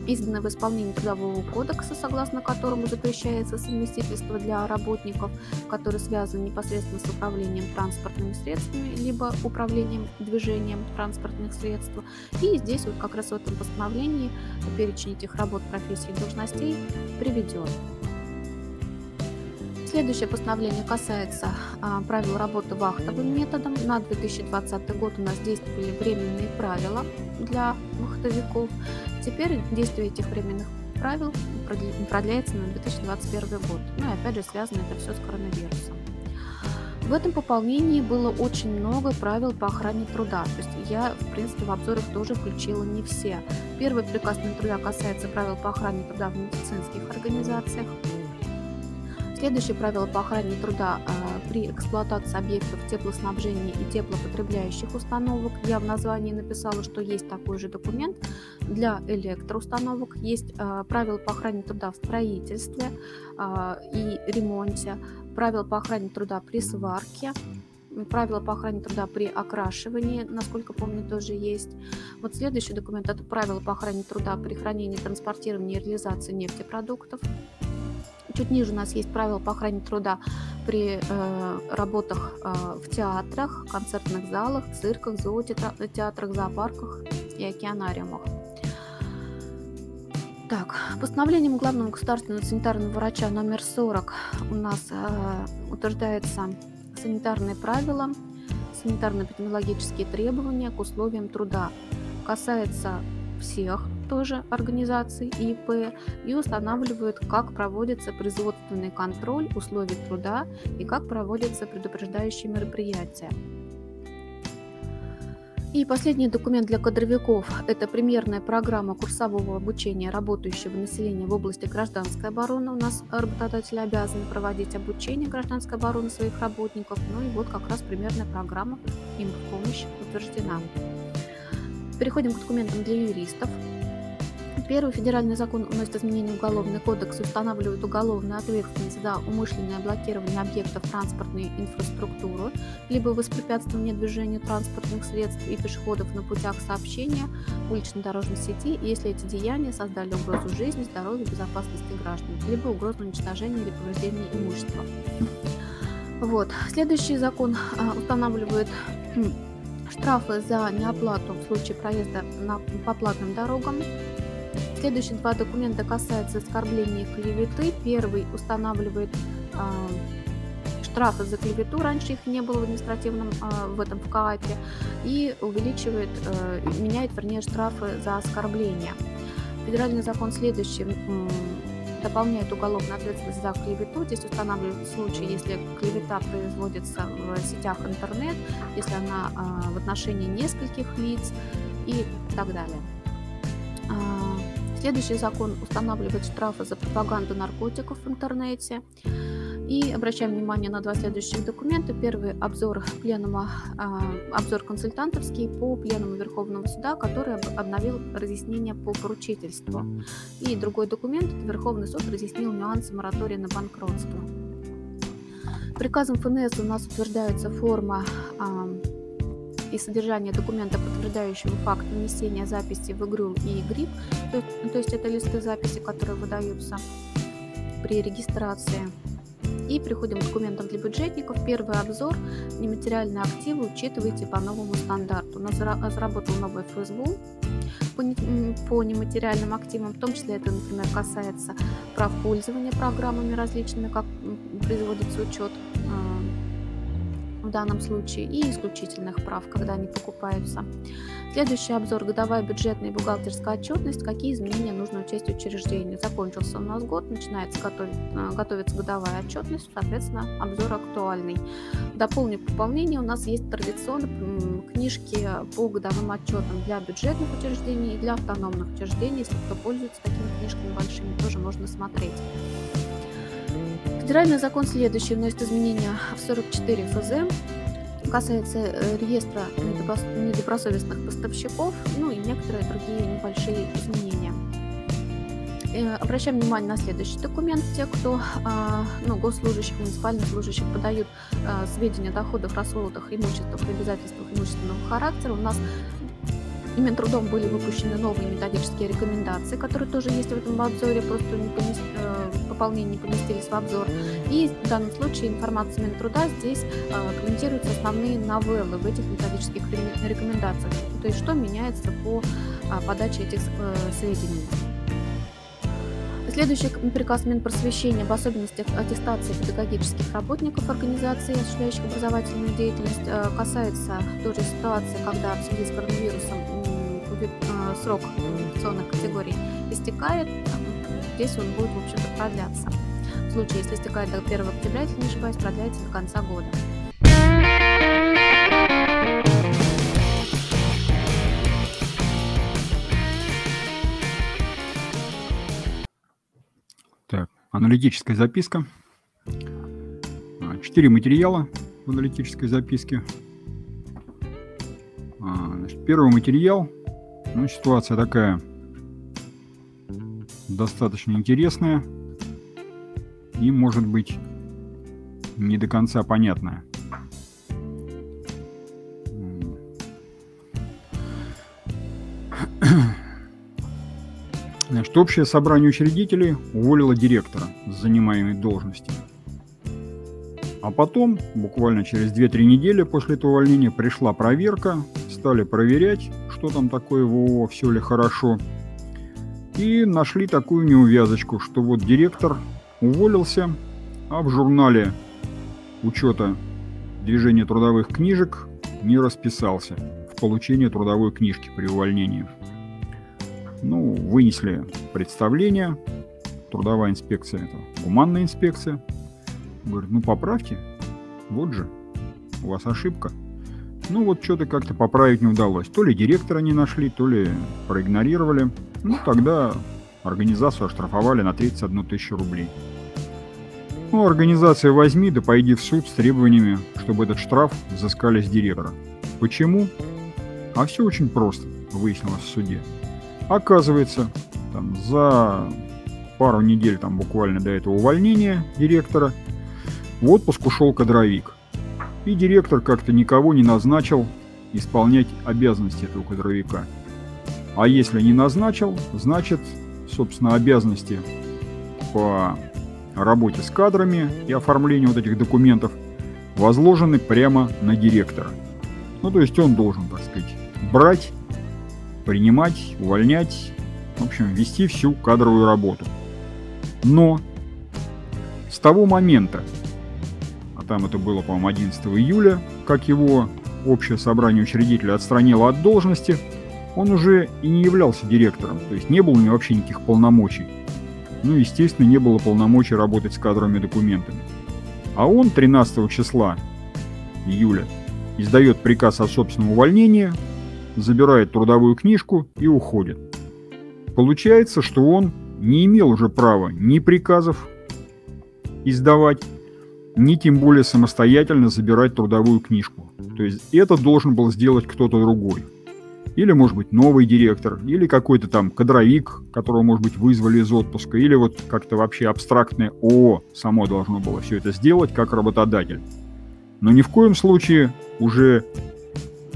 изданы в исполнении Трудового кодекса, согласно которому запрещается совместительство для работников, которые связаны непосредственно с управлением транспортными средствами, либо управлением движением транспортных средств. И здесь вот как раз в этом постановлении перечень этих работ, профессий и должностей приведен. Следующее постановление касается а, правил работы вахтовым методом. На 2020 год у нас действовали временные правила для вахтовиков. Теперь действие этих временных правил продляется на 2021 год. Ну и опять же связано это все с коронавирусом. В этом пополнении было очень много правил по охране труда. То есть я, в принципе, в обзорах тоже включила не все. Первый приказ труда касается правил по охране труда в медицинских организациях. Следующее правило по охране труда э, при эксплуатации объектов теплоснабжения и теплопотребляющих установок. Я в названии написала, что есть такой же документ для электроустановок. Есть э, правила по охране труда в строительстве э, и ремонте, правила по охране труда при сварке, правила по охране труда при окрашивании, насколько помню, тоже есть. Вот следующий документ – это правила по охране труда при хранении, транспортировании и реализации нефтепродуктов. Чуть ниже у нас есть правила по охране труда при э, работах э, в театрах, концертных залах, цирках, зоотеатрах, зоопарках и океанариумах. Так, постановлением главного государственного санитарного врача номер 40 у нас э, утверждается санитарные правила, санитарно-эпидемиологические требования к условиям труда. Касается всех тоже организаций ИП и устанавливают, как проводится производственный контроль условий труда и как проводятся предупреждающие мероприятия. И последний документ для кадровиков – это примерная программа курсового обучения работающего населения в области гражданской обороны. У нас работодатели обязаны проводить обучение гражданской обороны своих работников. Ну и вот как раз примерная программа им в помощь утверждена. Переходим к документам для юристов. Первый федеральный закон вносит изменения в Уголовный кодекс и устанавливает уголовную ответственность за умышленное блокирование объектов транспортной инфраструктуры, либо воспрепятствование движению транспортных средств и пешеходов на путях сообщения улично-дорожной сети, если эти деяния создали угрозу жизни, здоровью, безопасности граждан, либо угрозу уничтожения или повреждения имущества. Вот. Следующий закон а, устанавливает штрафы за неоплату в случае проезда на, по платным дорогам, Следующие два документа касаются оскорбления клеветы. Первый устанавливает э, штрафы за клевету, раньше их не было в административном, э, в этом в КААПе, и увеличивает, э, меняет, вернее, штрафы за оскорбление. Федеральный закон следующий дополняет уголовную ответственность за клевету. Здесь устанавливает случай, если клевета производится в сетях интернет, если она в отношении нескольких лиц и так далее. Следующий закон устанавливает штрафы за пропаганду наркотиков в интернете. И обращаем внимание на два следующих документа. Первый обзор пленума, обзор консультантовский по пленуму Верховного суда, который обновил разъяснения по поручительству. И другой документ Верховный суд разъяснил нюансы моратория на банкротство. Приказом ФНС у нас утверждается форма э, и содержание документа, подтверждающего факт внесения записи в ЕГРЮЛ и ЕГРИП, то, то есть это листы записи, которые выдаются при регистрации. И переходим к документам для бюджетников. Первый обзор. Нематериальные активы учитывайте по новому стандарту. У нас разработал новый ФСБУ по, по нематериальным активам, в том числе это, например, касается прав пользования программами различными, как производится учет данном случае и исключительных прав, когда они покупаются. Следующий обзор – годовая бюджетная и бухгалтерская отчетность. Какие изменения нужно учесть учреждению? Закончился у нас год, начинается готовить, э, готовится годовая отчетность, соответственно, обзор актуальный. Дополню пополнение. У нас есть традиционно книжки по годовым отчетам для бюджетных учреждений и для автономных учреждений. Если кто пользуется такими книжками большими, тоже можно смотреть. Федеральный закон следующий вносит изменения в 44 ФЗ, касается э, реестра недобросовестных поставщиков, ну и некоторые другие небольшие изменения. Э, обращаем внимание на следующий документ. Те, кто, а, ну, госслужащих, муниципальных служащих подают а, сведения о доходах, расходах, имуществах обязательствах имущественного характера, у нас и Минтрудом были выпущены новые методические рекомендации, которые тоже есть в этом обзоре, просто не помест... Э, пополнение не поместились в обзор. И в данном случае информация Минтруда здесь э, комментируются основные новеллы в этих методических рекомендациях. То есть что меняется по а, подаче этих э, сведений. Следующий приказ Минпросвещения об особенностях аттестации педагогических работников организаций, осуществляющих образовательную деятельность, касается той же ситуации, когда в связи с коронавирусом э, срок инфекционных категорий истекает. Здесь он будет, в общем-то, продляться. В случае, если истекает до 1 октября, если не ошибаюсь, продляется до конца года. Так, аналитическая записка. А, четыре материала в аналитической записке. А, значит, первый материал. Ну, ситуация такая достаточно интересная и, может быть, не до конца понятная. Значит, общее собрание учредителей уволило директора с занимаемой должности. А потом, буквально через 2-3 недели после этого увольнения, пришла проверка, стали проверять, что там такое в все ли хорошо. И нашли такую неувязочку, что вот директор уволился, а в журнале учета движения трудовых книжек не расписался в получении трудовой книжки при увольнении. Ну, вынесли представление. Трудовая инспекция, это гуманная инспекция. Говорит, ну поправьте. Вот же, у вас ошибка. Ну вот что-то как-то поправить не удалось. То ли директора не нашли, то ли проигнорировали. Ну тогда организацию оштрафовали на 31 тысячу рублей. Ну, организация возьми, да пойди в суд с требованиями, чтобы этот штраф взыскали с директора. Почему? А все очень просто, выяснилось в суде. Оказывается, там, за пару недель там буквально до этого увольнения директора в отпуск ушел кадровик. И директор как-то никого не назначил исполнять обязанности этого кадровика. А если не назначил, значит, собственно, обязанности по работе с кадрами и оформлению вот этих документов возложены прямо на директора. Ну, то есть он должен, так сказать, брать принимать, увольнять, в общем, вести всю кадровую работу. Но с того момента, там это было, по-моему, 11 июля, как его общее собрание учредителей отстранило от должности, он уже и не являлся директором, то есть не было у него вообще никаких полномочий. Ну, естественно, не было полномочий работать с кадровыми документами. А он 13 числа июля издает приказ о собственном увольнении, забирает трудовую книжку и уходит. Получается, что он не имел уже права ни приказов издавать, ни тем более самостоятельно забирать трудовую книжку. То есть это должен был сделать кто-то другой. Или, может быть, новый директор, или какой-то там кадровик, которого, может быть, вызвали из отпуска, или вот как-то вообще абстрактное ООО само должно было все это сделать как работодатель. Но ни в коем случае уже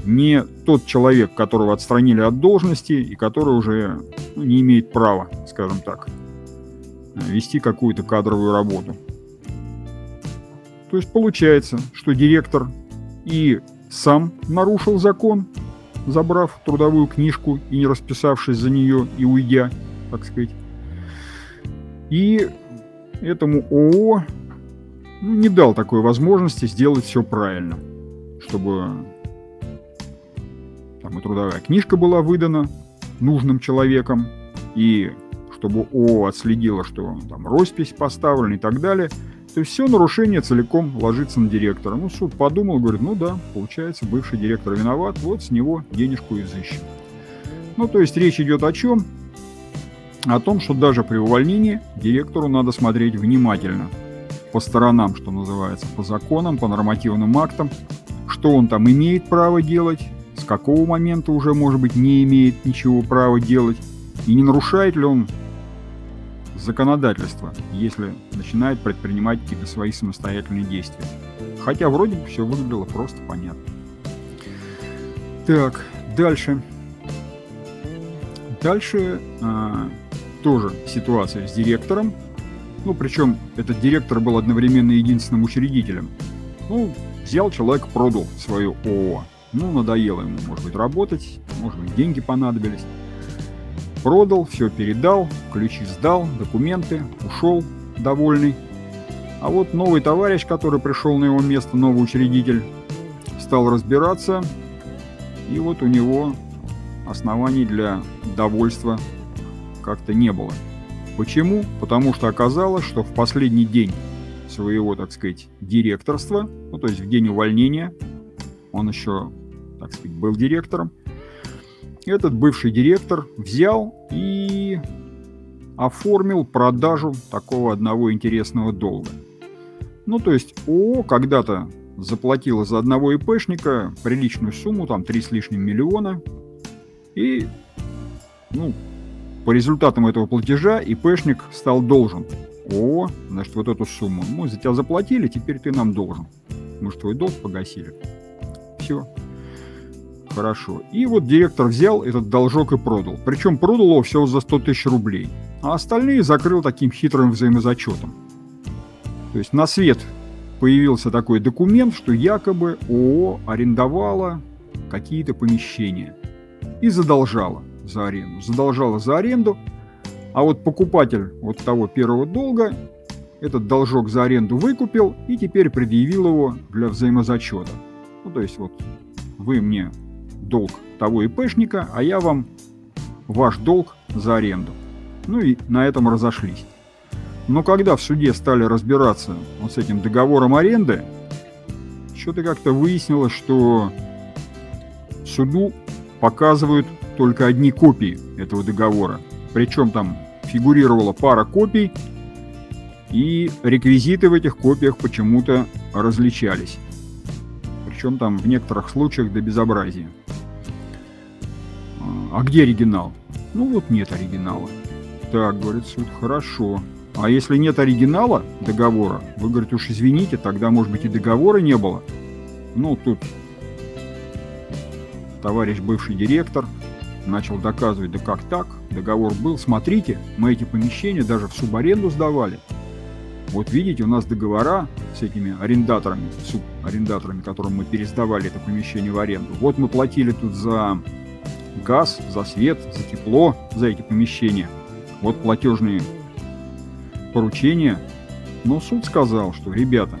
не тот человек, которого отстранили от должности и который уже ну, не имеет права, скажем так, вести какую-то кадровую работу. То есть получается, что директор и сам нарушил закон, забрав трудовую книжку и не расписавшись за нее и уйдя, так сказать. И этому ООО ну, не дал такой возможности сделать все правильно, чтобы там и трудовая книжка была выдана нужным человеком, и чтобы ООО отследило, что там роспись поставлена и так далее. Есть все нарушение целиком ложится на директора. Ну, суд подумал, говорит, ну да, получается, бывший директор виноват, вот с него денежку изыщем. Ну, то есть речь идет о чем? О том, что даже при увольнении директору надо смотреть внимательно по сторонам, что называется, по законам, по нормативным актам, что он там имеет право делать, с какого момента уже, может быть, не имеет ничего права делать, и не нарушает ли он законодательство, если начинает предпринимать какие-то свои самостоятельные действия. Хотя вроде бы все выглядело просто понятно. Так, дальше. Дальше а, тоже ситуация с директором. Ну, причем этот директор был одновременно единственным учредителем. Ну, взял человек, продал свое ООО. Ну, надоело ему, может быть, работать, может быть, деньги понадобились. Продал, все передал, ключи сдал, документы, ушел довольный. А вот новый товарищ, который пришел на его место, новый учредитель, стал разбираться, и вот у него оснований для довольства как-то не было. Почему? Потому что оказалось, что в последний день своего, так сказать, директорства, ну то есть в день увольнения, он еще, так сказать, был директором, этот бывший директор взял и оформил продажу такого одного интересного долга. Ну, то есть ООО когда-то заплатила за одного ИПшника приличную сумму, там 3 с лишним миллиона, и, ну, по результатам этого платежа ИПшник стал должен. О, значит, вот эту сумму. Мы за тебя заплатили, теперь ты нам должен. Мы же твой долг погасили. Все. Хорошо. И вот директор взял этот должок и продал. Причем продал его всего за 100 тысяч рублей. А остальные закрыл таким хитрым взаимозачетом. То есть на свет появился такой документ, что якобы ООО арендовала какие-то помещения и задолжала за аренду. Задолжала за аренду, а вот покупатель вот того первого долга этот должок за аренду выкупил и теперь предъявил его для взаимозачета. Ну, то есть вот вы мне долг того ИПшника, а я вам ваш долг за аренду. Ну и на этом разошлись. Но когда в суде стали разбираться вот с этим договором аренды, что-то как-то выяснилось, что суду показывают только одни копии этого договора. Причем там фигурировала пара копий, и реквизиты в этих копиях почему-то различались. Причем там в некоторых случаях до безобразия. А где оригинал? Ну вот нет оригинала. Так, говорит суд, хорошо. А если нет оригинала договора, вы говорите, уж извините, тогда, может быть, и договора не было. Ну, тут товарищ бывший директор начал доказывать, да как так, договор был, смотрите, мы эти помещения даже в субаренду сдавали. Вот видите, у нас договора с этими арендаторами, субарендаторами, которым мы пересдавали это помещение в аренду. Вот мы платили тут за газ, за свет, за тепло, за эти помещения. Вот платежные поручения. Но суд сказал, что, ребята,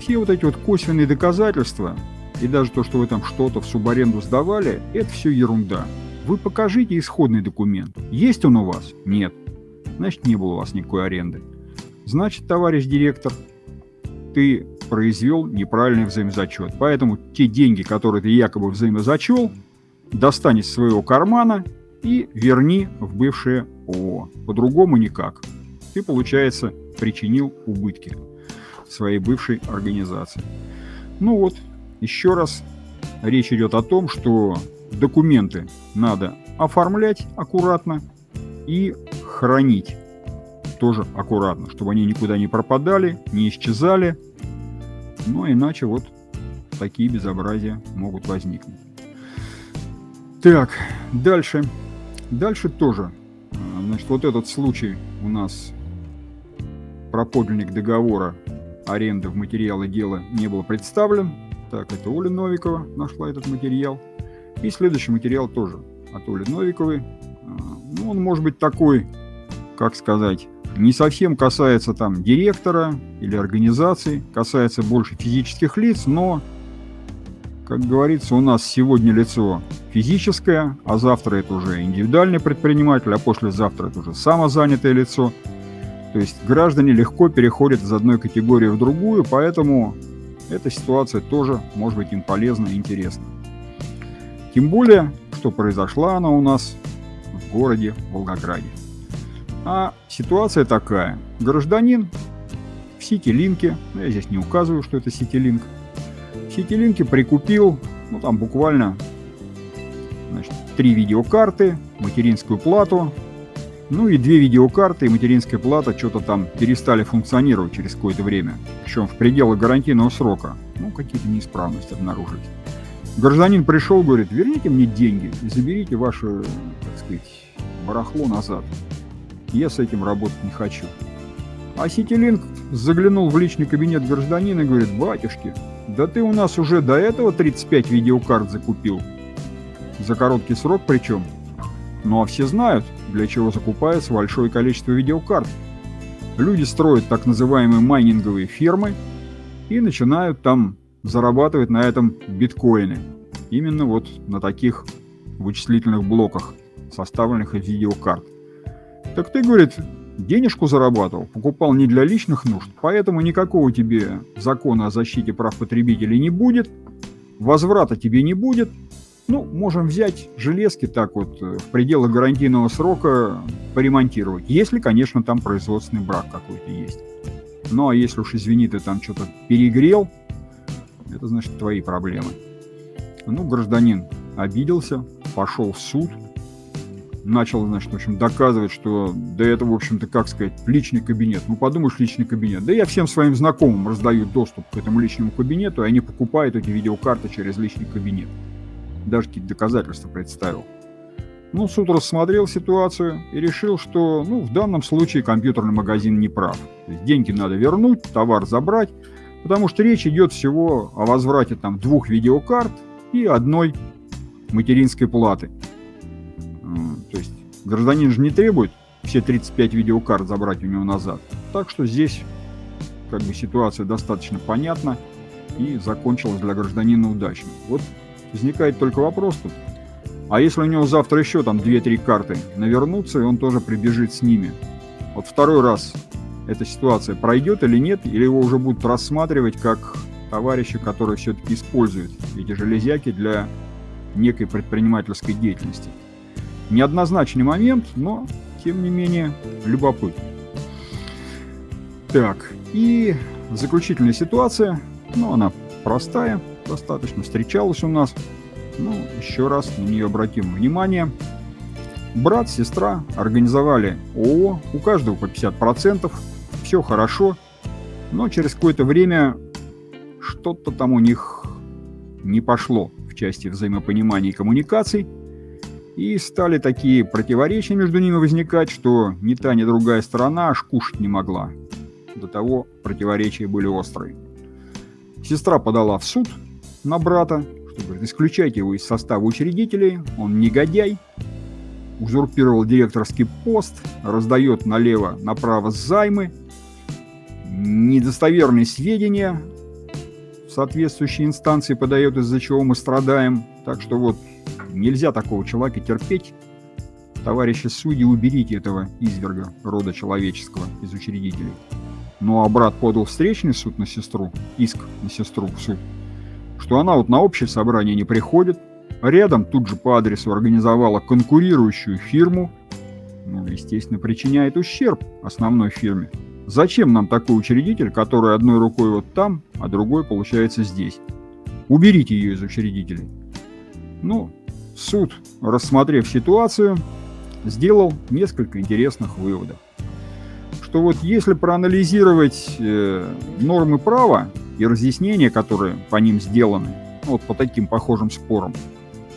все вот эти вот косвенные доказательства, и даже то, что вы там что-то в субаренду сдавали, это все ерунда. Вы покажите исходный документ. Есть он у вас? Нет. Значит, не было у вас никакой аренды. Значит, товарищ директор, ты произвел неправильный взаимозачет. Поэтому те деньги, которые ты якобы взаимозачел, достань из своего кармана и верни в бывшее ООО. По-другому никак. Ты, получается, причинил убытки своей бывшей организации. Ну вот, еще раз речь идет о том, что документы надо оформлять аккуратно и хранить тоже аккуратно, чтобы они никуда не пропадали, не исчезали. Но иначе вот такие безобразия могут возникнуть. Так, дальше. Дальше тоже. Значит, вот этот случай у нас про подлинник договора аренды в материалы дела не был представлен. Так, это Оля Новикова нашла этот материал. И следующий материал тоже от Оли Новиковой. А, ну, он может быть такой, как сказать, не совсем касается там директора или организации, касается больше физических лиц, но как говорится, у нас сегодня лицо физическое, а завтра это уже индивидуальный предприниматель, а послезавтра это уже самозанятое лицо. То есть граждане легко переходят из одной категории в другую, поэтому эта ситуация тоже может быть им полезна и интересна. Тем более, что произошла она у нас в городе Волгограде. А ситуация такая. Гражданин в Ситилинке, я здесь не указываю, что это Ситилинк, Ситилинки прикупил, ну там буквально, значит, три видеокарты, материнскую плату, ну и две видеокарты и материнская плата что-то там перестали функционировать через какое-то время, причем в пределах гарантийного срока. Ну, какие-то неисправности обнаружились. Гражданин пришел, говорит, верните мне деньги и заберите ваше, так сказать, барахло назад. Я с этим работать не хочу. А Ситилинк заглянул в личный кабинет гражданина и говорит, батюшки, да ты у нас уже до этого 35 видеокарт закупил. За короткий срок причем. Ну а все знают, для чего закупается большое количество видеокарт. Люди строят так называемые майнинговые фермы и начинают там зарабатывать на этом биткоины. Именно вот на таких вычислительных блоках, составленных из видеокарт. Так ты, говорит, денежку зарабатывал, покупал не для личных нужд, поэтому никакого тебе закона о защите прав потребителей не будет, возврата тебе не будет. Ну, можем взять железки так вот э, в пределах гарантийного срока поремонтировать, если, конечно, там производственный брак какой-то есть. Ну, а если уж, извини, ты там что-то перегрел, это значит твои проблемы. Ну, гражданин обиделся, пошел в суд, начал, значит, в общем, доказывать, что да это, в общем-то, как сказать, личный кабинет. Ну, подумаешь, личный кабинет. Да я всем своим знакомым раздаю доступ к этому личному кабинету, и они покупают эти видеокарты через личный кабинет. Даже какие-то доказательства представил. Ну, суд рассмотрел ситуацию и решил, что, ну, в данном случае компьютерный магазин не прав. То есть деньги надо вернуть, товар забрать, потому что речь идет всего о возврате там двух видеокарт и одной материнской платы. То есть гражданин же не требует все 35 видеокарт забрать у него назад. Так что здесь как бы ситуация достаточно понятна и закончилась для гражданина удачно. Вот возникает только вопрос тут. А если у него завтра еще там 2-3 карты навернутся, и он тоже прибежит с ними? Вот второй раз эта ситуация пройдет или нет, или его уже будут рассматривать как товарища, которые все-таки используют эти железяки для некой предпринимательской деятельности. Неоднозначный момент, но, тем не менее, любопытный. Так, и заключительная ситуация, ну, она простая, достаточно встречалась у нас. Ну, еще раз на нее обратим внимание. Брат, сестра организовали ООО, у каждого по 50%, все хорошо, но через какое-то время что-то там у них не пошло в части взаимопонимания и коммуникаций, и стали такие противоречия между ними возникать, что ни та, ни другая сторона аж кушать не могла. До того противоречия были острые. Сестра подала в суд на брата, что говорит, исключайте его из состава учредителей, он негодяй, узурпировал директорский пост, раздает налево-направо займы, недостоверные сведения в соответствующие инстанции подает, из-за чего мы страдаем. Так что вот нельзя такого человека терпеть. Товарищи судьи, уберите этого изверга рода человеческого из учредителей. Ну а брат подал встречный суд на сестру, иск на сестру в суд, что она вот на общее собрание не приходит, рядом тут же по адресу организовала конкурирующую фирму, ну, естественно, причиняет ущерб основной фирме. Зачем нам такой учредитель, который одной рукой вот там, а другой получается здесь? Уберите ее из учредителей. Ну, суд, рассмотрев ситуацию, сделал несколько интересных выводов. Что вот если проанализировать э, нормы права и разъяснения, которые по ним сделаны, вот по таким похожим спорам,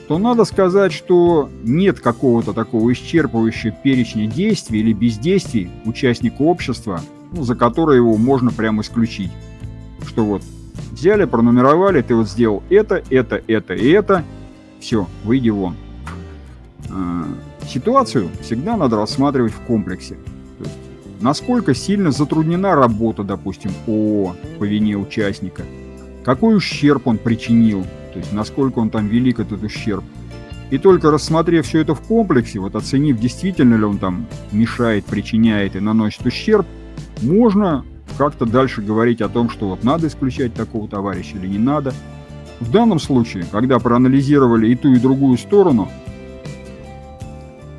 то надо сказать, что нет какого-то такого исчерпывающего перечня действий или бездействий участника общества, ну, за которые его можно прямо исключить. Что вот взяли, пронумеровали, ты вот сделал это, это, это и это, все, выйди вон. А, ситуацию всегда надо рассматривать в комплексе. То есть, насколько сильно затруднена работа, допустим, ООО по вине участника, какой ущерб он причинил, то есть насколько он там велик этот ущерб. И только рассмотрев все это в комплексе, вот оценив, действительно ли он там мешает, причиняет и наносит ущерб, можно как-то дальше говорить о том, что вот надо исключать такого товарища или не надо. В данном случае, когда проанализировали и ту, и другую сторону,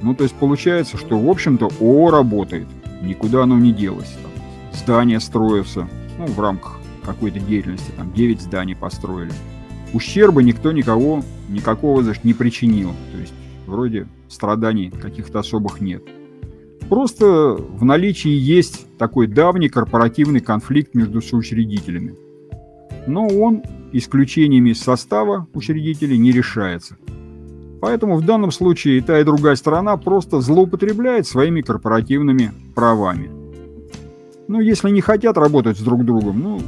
ну, то есть получается, что, в общем-то, ООО работает, никуда оно не делось. Там, здания строятся, ну, в рамках какой-то деятельности, там, 9 зданий построили. Ущерба никто никого, никакого, значит, не причинил. То есть, вроде страданий каких-то особых нет. Просто в наличии есть такой давний корпоративный конфликт между соучредителями. Но он исключениями из состава учредителей не решается. Поэтому в данном случае и та, и другая сторона просто злоупотребляет своими корпоративными правами. Ну, если не хотят работать с друг другом, ну,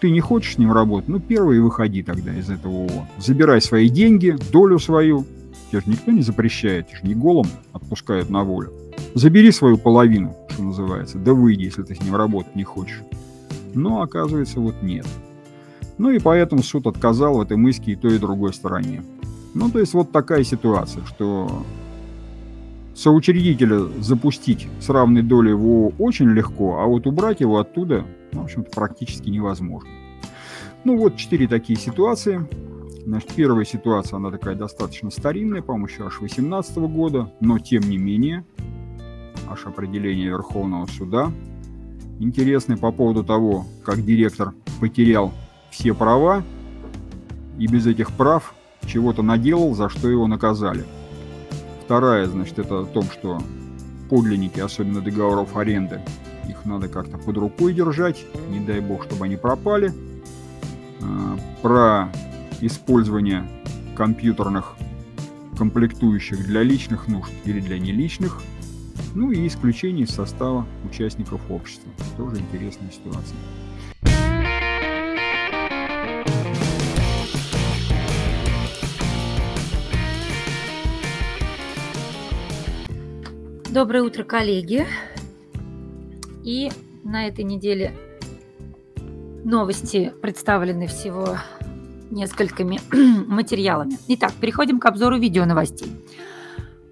ты не хочешь с ним работать, ну, первый выходи тогда из этого ООО. Забирай свои деньги, долю свою, Тебе же никто не запрещает, тебе же не голым отпускают на волю. Забери свою половину, что называется, да выйди, если ты с ним работать не хочешь. Но оказывается, вот нет. Ну и поэтому суд отказал в этой иске и той, и другой стороне. Ну, то есть вот такая ситуация, что соучредителя запустить с равной долей в ООО очень легко, а вот убрать его оттуда, ну, в общем-то, практически невозможно. Ну вот четыре такие ситуации. Значит, первая ситуация, она такая достаточно старинная, по-моему, еще аж 18 года, но тем не менее, аж определение Верховного суда. Интересный по поводу того, как директор потерял все права и без этих прав чего-то наделал, за что его наказали. Вторая, значит, это о том, что подлинники, особенно договоров аренды, их надо как-то под рукой держать, не дай бог, чтобы они пропали. А, про использование компьютерных комплектующих для личных нужд или для неличных, ну и исключение из состава участников общества. Тоже интересная ситуация. Доброе утро, коллеги. И на этой неделе новости представлены всего несколькими материалами. Итак, переходим к обзору видео новостей.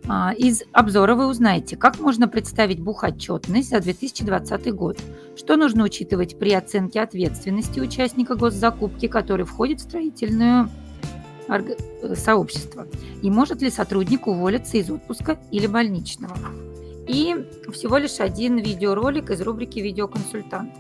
А, из обзора вы узнаете, как можно представить бухотчетность за 2020 год, что нужно учитывать при оценке ответственности участника госзакупки, который входит в строительное э, сообщество, и может ли сотрудник уволиться из отпуска или больничного и всего лишь один видеоролик из рубрики «Видеоконсультант».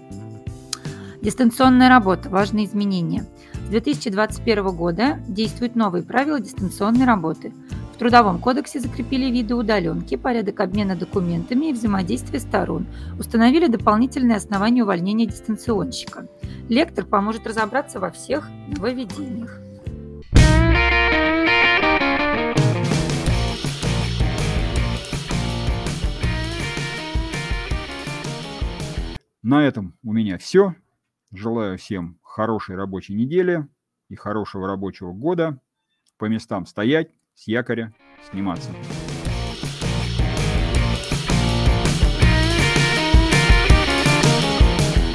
Дистанционная работа. Важные изменения. С 2021 года действуют новые правила дистанционной работы. В Трудовом кодексе закрепили виды удаленки, порядок обмена документами и взаимодействия сторон. Установили дополнительные основания увольнения дистанционщика. Лектор поможет разобраться во всех нововведениях. На этом у меня все. Желаю всем хорошей рабочей недели и хорошего рабочего года. По местам стоять, с якоря сниматься.